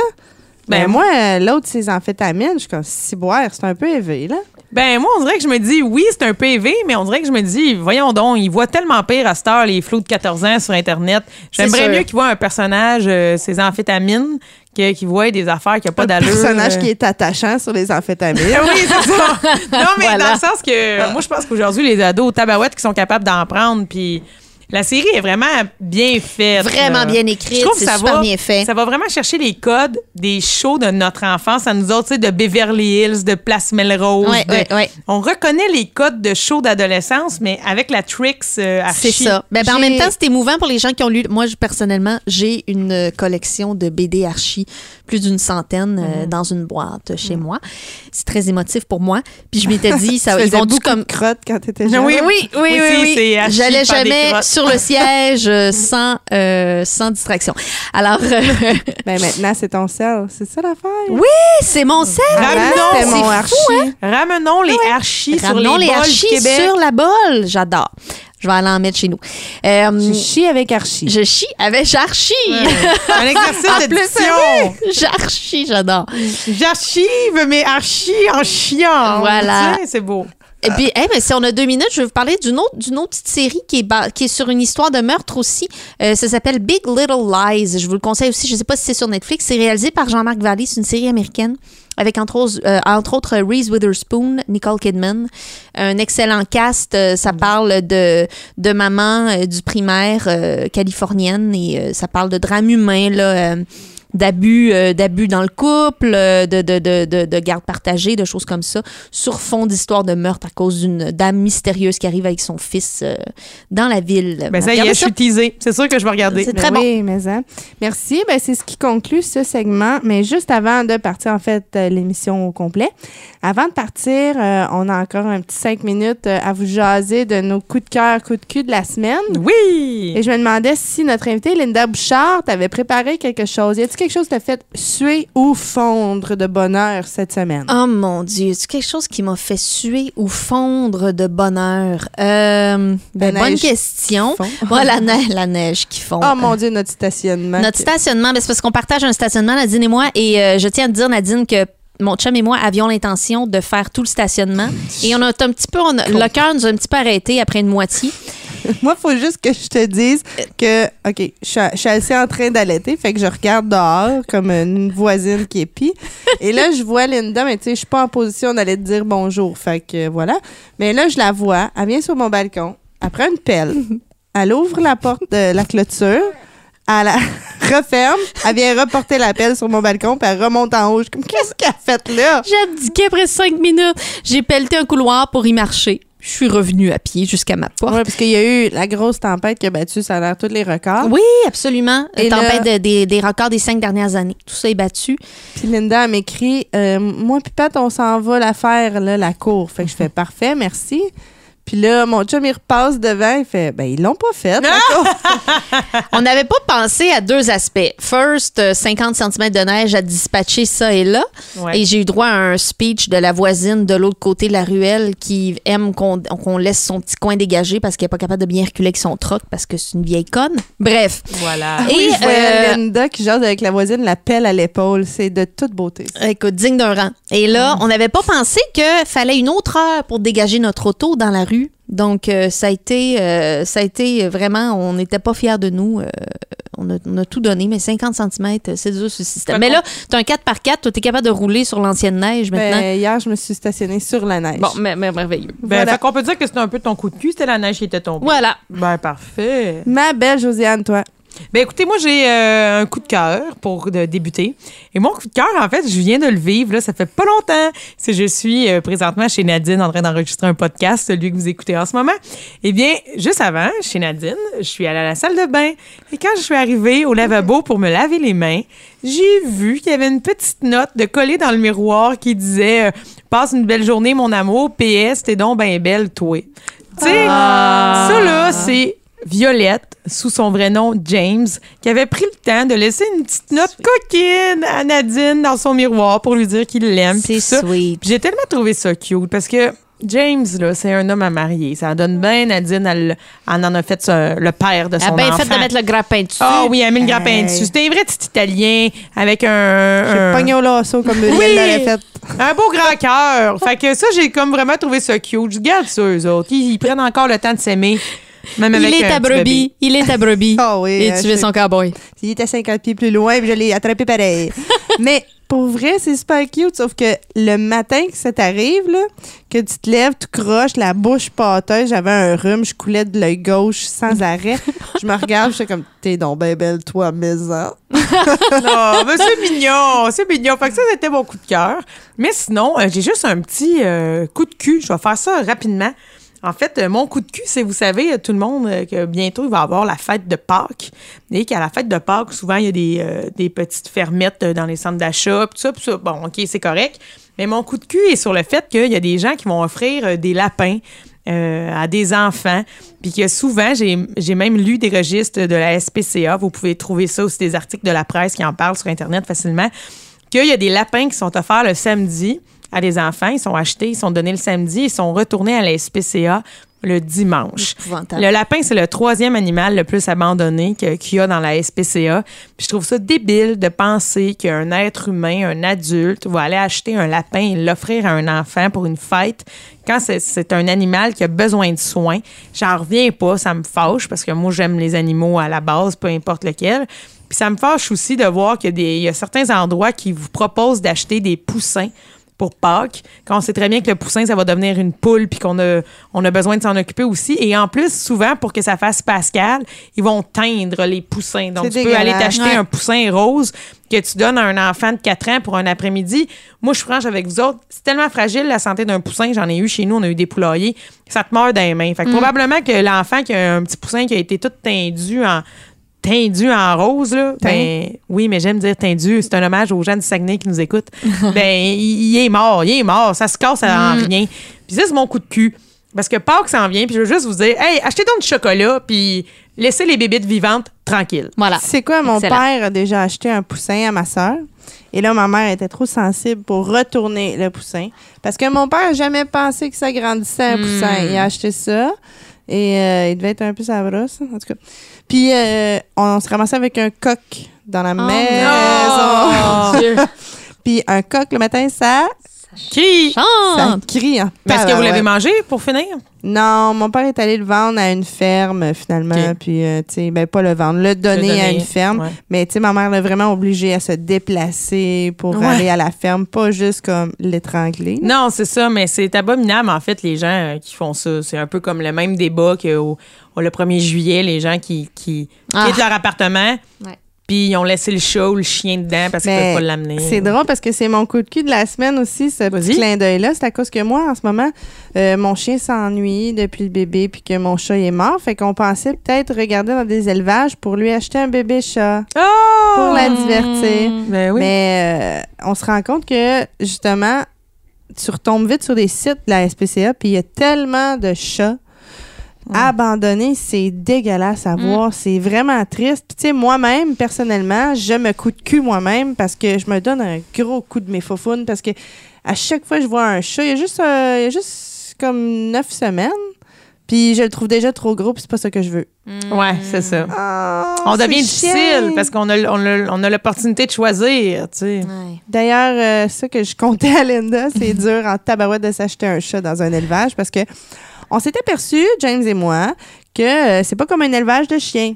Ben, Ben, moi, euh, l'autre, ses amphétamines, je suis comme, si boire, c'est un peu élevé, là. Ben, moi, on dirait que je me dis, oui, c'est un PV, mais on dirait que je me dis, voyons donc, il voit tellement pire à cette heure, les flots de 14 ans sur Internet. J'aimerais mieux qu'il voit un personnage, euh, ses amphétamines, que- qu'il voit des affaires qui n'ont pas Un d'allure. personnage euh. qui est attachant sur les amphétamines. oui, c'est ça. Non, mais Voilà. dans le sens que moi, je pense qu'aujourd'hui, les ados tabarouettes qui sont capables d'en prendre, puis la série est vraiment bien faite. Vraiment là. bien écrite, Je trouve que ça super va- bien fait. Ça va vraiment chercher les codes des shows de notre enfance à nous autres, tu sais, de Beverly Hills, de Place Melrose. Ouais, de- ouais, ouais. On reconnaît les codes de shows d'adolescence, mais avec la Trix euh, C'est ça. Ben, ben, en même temps, c'est émouvant pour les gens qui ont lu. Moi, je, personnellement, j'ai une euh, collection de BD Archie, plus d'une centaine euh, dans une boîte chez moi. C'est très émotif pour moi. Puis je m'étais dit, ça, ils vont beaucoup comme de crottes quand t'étais jeune. Oui, oui, oui, Oui, oui, oui. J'allais jamais crottes. Sur le siège euh, sans, euh, sans distraction. Alors, euh, Ben, maintenant, c'est ton sel. C'est ça l'affaire? Oui, c'est mon sel. Ramenons, c'est mon fou, Archie. Ramenons les Archis sur les Ramenons les bols du Archis Québec. sur la bolle. J'adore. Je vais aller en mettre chez nous. Euh, Je chie avec Archie. je chie avec J'archie. Un exercice d'édition. J'archie, j'adore. J'archive mes archis en chiant. Voilà. C'est beau. Puis, eh ben, si on a deux minutes, je vais vous parler d'une autre, d'une autre petite série qui est, qui est sur une histoire de meurtre aussi. Euh, ça s'appelle Big Little Lies. Je vous le conseille aussi. Je ne sais pas si c'est sur Netflix. C'est réalisé par Jean-Marc Vallée. C'est une série américaine avec entre autres, euh, entre autres Reese Witherspoon, Nicole Kidman. Un excellent cast. Euh, ça parle de, de maman euh, du primaire euh, californienne et euh, ça parle de drame humain. Là, euh, d'abus euh, d'abus dans le couple, euh, de, de, de, de, de garde partagée, de choses comme ça, sur fond d'histoire de meurtre à cause d'une dame mystérieuse qui arrive avec son fils euh, dans la ville. Ben, ça y est, je suis teasée. C'est sûr que je vais regarder. C'est Ben très bon. Oui, mais hein. Merci. Ben, c'est ce qui conclut ce segment. Mais juste avant de partir, en fait, l'émission au complet, avant de partir, euh, on a encore un petit cinq minutes à vous jaser de nos coups de cœur, coups de cul de la semaine. Oui! Et je me demandais si notre invitée, Linda Bouchard, t'avait préparé quelque chose. Y a-t-il quelque chose t'a fait suer ou fondre de bonheur cette semaine? Oh mon Dieu, c'est quelque chose qui m'a fait suer ou fondre de bonheur? Euh, ben, bonne question. Ouais, la, neige, la neige qui fond. Oh mon Dieu, notre stationnement. Notre stationnement, ben, c'est parce qu'on partage un stationnement, Nadine et moi, et euh, je tiens à te dire, Nadine, que mon chum et moi avions l'intention de faire tout le stationnement. Et on a un petit peu, on a- le cœur nous a un petit peu arrêté après une moitié. Moi, il faut juste que je te dise que, OK, je suis, je suis assez en train d'allaiter, fait que je regarde dehors comme une voisine qui est pie. Et là, je vois Linda, mais tu sais, je suis pas en position d'aller te dire bonjour. Fait que voilà. Mais là, je la vois. Elle vient sur mon balcon. Elle prend une pelle. Elle ouvre la porte de la clôture. Elle la referme. Elle vient reporter la pelle sur mon balcon, puis elle remonte en haut. Je suis comme, qu'est-ce qu'elle a fait là? J'ai abdiqué après cinq minutes. J'ai pelleté un couloir pour y marcher. Je suis revenue à pied jusqu'à ma porte. Ouais, parce qu'il y a eu la grosse tempête qui a battu, ça a l'air tous les records. Oui, absolument. Et Tempête de- des, des records des cinq dernières années. Tout ça est battu. Puis Linda m'écrit euh, Moi, puis Pat, on s'en va la faire, là, la cour. Fait que je fais parfait, merci. Puis là, mon chum, il repasse devant, il fait Ben, ils l'ont pas fait. On n'avait pas pensé à deux aspects. First, euh, 50 cm de neige à dispatcher ça et là. Ouais. Et j'ai eu droit à un speech de la voisine de l'autre côté de la ruelle qui aime qu'on laisse son petit coin dégagé parce qu'elle n'est pas capable de bien reculer avec son troc parce que c'est une vieille conne. Bref. Voilà. Et, Et je voyais euh, Linda qui jase avec la voisine, la pelle à l'épaule. C'est de toute beauté. ça. Écoute, digne d'un rang. Et là, on n'avait pas pensé qu'il fallait une autre heure pour dégager notre auto dans la rue. Donc, euh, ça, a été, euh, ça a été vraiment, on n'était pas fiers de nous. Euh, on, a, on a tout donné, mais 50 cm, c'est dur ce système. Mais là, tu as un 4x4, toi, tu es capable de rouler sur l'ancienne neige maintenant. Ben, hier, je me suis stationnée sur la neige. bon, mais, mais merveilleux. Ben, Voilà. fait qu'on peut dire que c'était un peu ton coup de cul, c'était la neige qui était tombée. Voilà. Ben, parfait. Ma belle Josiane, toi. Ben écoutez, moi j'ai euh, un coup de cœur pour de débuter. Et mon coup de cœur, en fait, je viens de le vivre, là, ça fait pas longtemps. C'est je suis euh, présentement chez Nadine en train d'enregistrer un podcast, celui que vous écoutez en ce moment. Eh bien, juste avant, chez Nadine, je suis allée à la salle de bain. Et quand je suis arrivée au lavabo pour me laver les mains, j'ai vu qu'il y avait une petite note de collée dans le miroir qui disait euh, Passe une belle journée, mon amour. PS, t'es donc ben belle, toi. Tu sais, ça là, c'est Violette, sous son vrai nom James, qui avait pris le temps de laisser une petite note coquine à Nadine dans son miroir pour lui dire qu'il l'aime. C'est sweet. Puis J'ai tellement trouvé ça cute parce que James, là, c'est un homme à marier. Ça donne bien. Nadine, elle, elle en a fait le père de Elle son a bien enfant. fait de mettre le grappin dessus. Ah oui, elle a mis le grappin Hey. dessus. C'était un vrai petit Italien avec un... J'ai un- pogné au lasso comme Muriel Oui. l'avait fait. un beau grand cœur. fait que ça, j'ai comme vraiment trouvé ça cute. Je garde ça, eux autres. Ils, ils prennent encore le temps de s'aimer. Même Il est un ta petit bébé. brebis. Il est ta brebis. Ah oui. Et euh, tu es son cowboy. Il était 50 pieds plus loin, puis je l'ai attrapé pareil. Mais pour vrai, c'est super cute, sauf que le matin que ça t'arrive, là, que tu te lèves, tu croches, la bouche pâteuse, j'avais un rhume, je coulais de l'œil gauche sans arrêt. je me regarde, je suis comme, t'es donc ben belle, toi, maison. Non, mais c'est mignon, c'est mignon. Fait que ça, c'était mon coup de cœur. Mais sinon, euh, j'ai juste un petit euh, coup de cul. Je vais faire ça rapidement. En fait, euh, mon coup de cul, c'est, vous savez, euh, tout le monde, euh, que bientôt, il va y avoir la fête de Pâques. Et qu'à la fête de Pâques, souvent, il y a des, euh, des petites fermettes dans les centres d'achat, tout ça, puis ça. Bon, OK, c'est correct. Mais mon coup de cul est sur le fait qu'il y a des gens qui vont offrir des lapins euh, à des enfants. Puis que souvent, j'ai même lu des registres de la SPCA. Vous pouvez trouver ça aussi des articles de la presse qui en parlent sur Internet facilement. Qu'il y a des lapins qui sont offerts le samedi à des enfants. Ils sont achetés, ils sont donnés le samedi, ils sont retournés à la SPCA le dimanche. Le lapin, c'est le troisième animal le plus abandonné qu'il y a dans la SPCA. Puis je trouve ça débile de penser qu'un être humain, un adulte, va aller acheter un lapin et l'offrir à un enfant pour une fête quand c'est- un animal qui a besoin de soins. J'en reviens pas, ça me fâche parce que moi, j'aime les animaux à la base, peu importe lequel. Puis ça me fâche aussi de voir qu'il y a certains endroits qui vous proposent d'acheter des poussins pour Pâques, quand on sait très bien que le poussin, ça va devenir une poule, puis qu'on a, on a besoin de s'en occuper aussi. Et en plus, souvent, pour que ça fasse Pascal, ils vont teindre les poussins. Donc, tu peux aller t'acheter Ouais. un poussin rose que tu donnes à un enfant de 4 ans pour un après-midi. Moi, je suis franche avec vous autres. C'est tellement fragile, la santé d'un poussin. J'en ai eu chez nous, on a eu des poulaillers. Ça te meurt dans les mains. Fait que probablement que l'enfant qui a un petit poussin qui a été tout teindu en tendu en rose, là, ben, oui, mais j'aime dire tendu. C'est un hommage aux gens du Saguenay qui nous écoutent. ben, il, il est mort, il est mort. Ça se casse en rien. Puis ça, c'est mon coup de cul. Parce que Pâques s'en vient, puis je veux juste vous dire, hey, achetez donc du chocolat, puis laissez les bébites vivantes tranquilles. Voilà. C'est quoi, mon Excellent. père a déjà acheté un poussin à ma soeur. Et là, ma mère était trop sensible pour retourner le poussin. Parce que mon père n'a jamais pensé que ça grandissait un poussin. Il a acheté ça. Et euh, il devait être un peu sa brosse, en tout cas. Puis, euh, on, se ramassait avec un coq dans la Oh, maison. Puis, un coq, le matin, ça, Qui? ça Chante. crie. en Mais est-ce que vous l'avez mangé pour finir? Non, mon père est allé le vendre à une ferme, finalement. Ok. Puis, euh, tu sais, ben, pas le vendre, le donner, donner, à une ferme. ouais. Mais, tu sais, ma mère l'a vraiment obligé à se déplacer pour Ouais. aller à la ferme, pas juste comme l'étrangler. Non, c'est ça, mais c'est abominable, en fait, les gens euh, qui font ça. C'est un peu comme le même débat qu'au au- le 1er juillet, les gens qui, qui Ah. quittent leur appartement, Ouais. Puis ils ont laissé le chat ou le chien dedans parce qu'ils peuvent pas l'amener. C'est drôle parce que c'est mon coup de cul de la semaine aussi, ce petit clin d'œil-là. C'est à cause que moi, en ce moment, euh, mon chien s'ennuie depuis le bébé puis que mon chat est mort. Fait qu'on pensait peut-être regarder dans des élevages pour lui acheter un bébé chat Oh! pour la divertir. Ben oui. Mais euh, on se rend compte que, justement, tu retombes vite sur des sites de la SPCA, puis il y a tellement de chats abandonnés. C'est dégueulasse à voir. C'est vraiment triste. Puis, tu sais, moi-même, personnellement, je me coup de cul moi-même parce que je me donne un gros coup de mes faufounes parce que à chaque fois que je vois un chat, il y a juste, euh, il y a juste comme neuf semaines. Puis je le trouve déjà trop gros, puis c'est pas ça que je veux. Ouais, c'est ça. Ah, On c'est devient difficile parce qu'on a, on a, on a l'opportunité de choisir, tu sais. Ouais. D'ailleurs, euh, ça que je comptais à Linda, c'est dur en tabarouette de s'acheter un chat dans un élevage parce que on s'est aperçu, James et moi, que euh, c'est pas comme un élevage de chiens.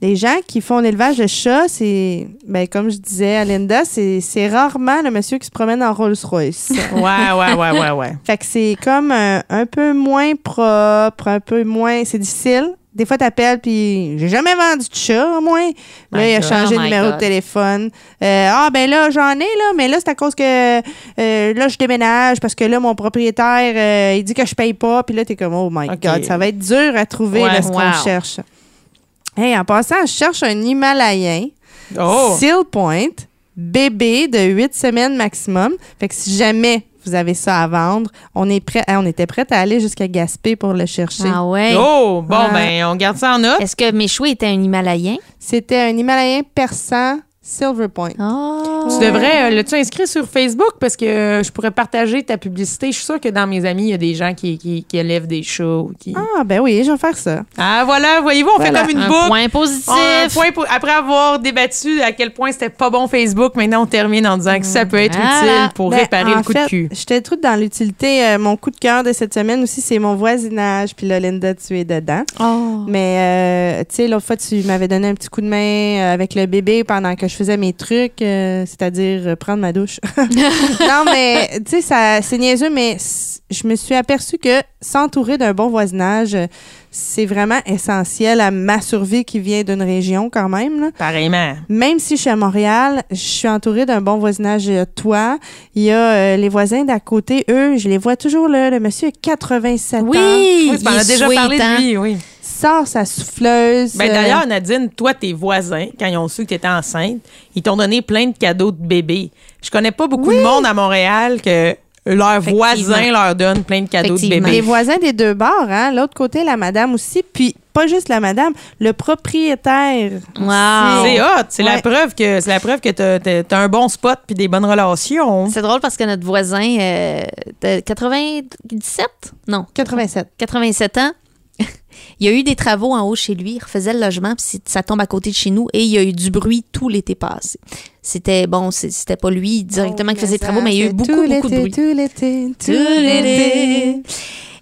Les gens qui font l'élevage de chats, c'est, ben, comme je disais à Linda, c'est c'est rarement le monsieur qui se promène en Rolls-Royce. Ouais, ouais, ouais, ouais, ouais. fait que c'est comme un, un peu moins propre, un peu moins. C'est difficile. Des fois, t'appelles, puis j'ai jamais vendu de chat, moi. Là, My il a God. changé Oh de numéro God. de téléphone. Euh, ah, ben là, j'en ai, là, mais là, c'est à cause que euh, là, je déménage parce que là, mon propriétaire, euh, il dit que je paye pas. Puis là, t'es comme, oh my. God, ça va être dur à trouver Ouais, là, ce qu'on cherche. Hey, en passant, je cherche un Himalayen, Oh! Seal Point, bébé de 8 semaines maximum. Fait que si jamais vous avez ça à vendre, on, est prêt, on était prêt à aller jusqu'à Gaspé pour le chercher. Ah ouais. Oh! Bon, Ouais. ben, on garde ça en note. Est-ce que Méchoui était un Himalayen? C'était un Himalayen persan Silver Point. Oh. Tu devrais, euh, l'as-tu inscrit sur Facebook? Parce que euh, je pourrais partager ta publicité. Je suis sûre que dans mes amis, il y a des gens qui, qui, qui élèvent des chats. ou Qui... Ah, ben oui, je vais faire ça. Ah, voilà, voyez-vous, on Voilà. fait comme une Un boucle. point positif. Un point pour- après avoir débattu à quel point c'était pas bon Facebook, maintenant on termine en disant que ça peut être Voilà. utile pour Ben, réparer le coup fait, de cul. J'étais toute dans l'utilité. Euh, mon coup de cœur de cette semaine aussi, c'est mon voisinage. Puis là, Linda, tu es dedans. Oh. Mais, euh, tu sais, l'autre fois, tu m'avais donné un petit coup de main avec le bébé pendant que je faisais mes trucs, euh, c'est-à-dire euh, prendre ma douche. non, mais, tu sais, ça- c'est niaiseux, mais je me suis aperçue que s'entourer d'un bon voisinage, c'est vraiment essentiel à ma survie qui vient d'une région quand même. là. Pareillement. Même si je suis à Montréal, je suis entourée d'un bon voisinage. Il y a toi, il y a euh, les voisins d'à côté. Eux, je les vois toujours là. Le monsieur a 87 ans. Oui, Oui, m'en il as est déjà sweet, parlé hein? de lui, oui. Sort sa souffleuse. Ben, euh, D'ailleurs, Nadine, toi, tes voisins, quand ils ont su que tu étais enceinte, ils t'ont donné plein de cadeaux de bébés. Je connais pas beaucoup de monde à Montréal que leurs voisins leur donnent plein de cadeaux de Effectivement. les bébés. voisins des deux bars, hein. L'autre côté, la madame aussi. Puis, pas juste la madame, le propriétaire. Wow. C'est hot, c'est la preuve que c'est la preuve que t'as un bon spot puis des bonnes relations. C'est drôle parce que notre voisin euh, de 97? Non, 87. 87 ans. Il y a eu des travaux en haut chez lui. Il refaisait le logement, puis ça tombe à côté de chez nous. Et il y a eu du bruit tout l'été passé. C'était, bon, c'était pas lui directement qui faisait les travaux, mais il y a eu beaucoup, beaucoup de bruit. Tout l'été, tout l'été.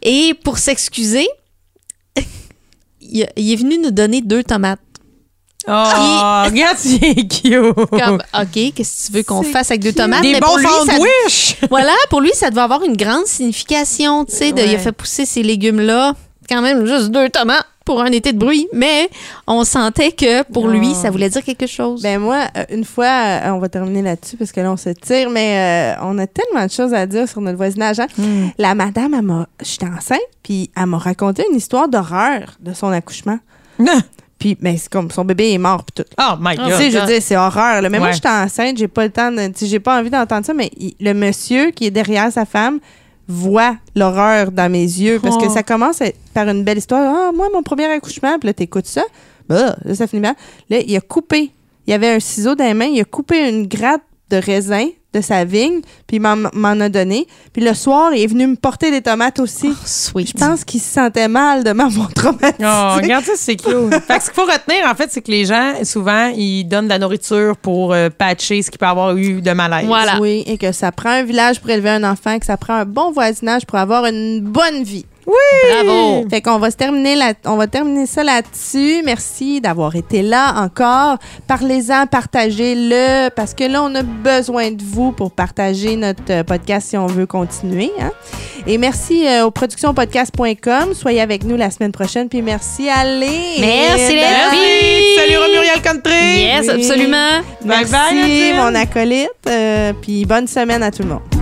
Et pour s'excuser, il, il est venu nous donner deux tomates. Oh, regarde, c'est cute. Comme, OK, qu'est-ce que tu veux qu'on fasse avec deux tomates? Des Mais bons pour lui, ça- sandwichs. Voilà, pour lui, ça devait avoir une grande signification, tu sais, de- il a fait pousser ces légumes-là, quand même juste deux tomates pour un été de bruit, mais on sentait que pour lui, ça voulait dire quelque chose. Ben moi, euh, une fois, euh, on va terminer là-dessus parce que là, on se tire, mais euh, on a tellement de choses à dire sur notre voisinage. hein. Hmm. La madame, elle m'a, j'étais enceinte, puis elle m'a raconté une histoire d'horreur de son accouchement. Puis, ben, c'est comme son bébé est mort, puis tout. Oh my Tu God. sais, je veux dire, c'est horreur. là. Mais moi, Ouais. j'étais enceinte, j'ai pas le temps, de, tu j'ai pas envie d'entendre ça, mais il- le monsieur qui est derrière sa femme voit l'horreur dans mes yeux parce que Oh. ça commence par une belle histoire. Ah, moi, mon premier accouchement, puis là, t'écoutes ça. Bah, là, ça finit mal. Là, il a coupé. Il y avait un ciseau dans les mains, il a coupé une gratte de raisin de sa vigne, puis il m'en a donné. Puis le soir, il est venu me porter des tomates aussi. Oh, sweet. Je pense qu'il se sentait mal de m'avoir traumatisé. Oh, regarde ça, c'est cute. fait que ce qu'il faut retenir, en fait, c'est que les gens, souvent, ils donnent de la nourriture pour euh, patcher ce qu'il peut avoir eu de malaise. Voilà. Oui, et que ça prend un village pour élever un enfant, que ça prend un bon voisinage pour avoir une bonne vie. Bravo. Fait qu'on va se terminer là, on va terminer ça là-dessus. Merci d'avoir été là encore. Parlez-en, partagez-le parce que là on a besoin de vous pour partager notre euh, podcast si on veut continuer. hein. Et merci euh, au productionpodcast.com. Soyez avec nous la semaine prochaine. Puis merci à Léa. Merci, les Merci. filles. Salut, Romuriel Country. Yes, Oui. absolument. Bye Merci, bye, mon acolyte. Euh, puis bonne semaine à tout le monde.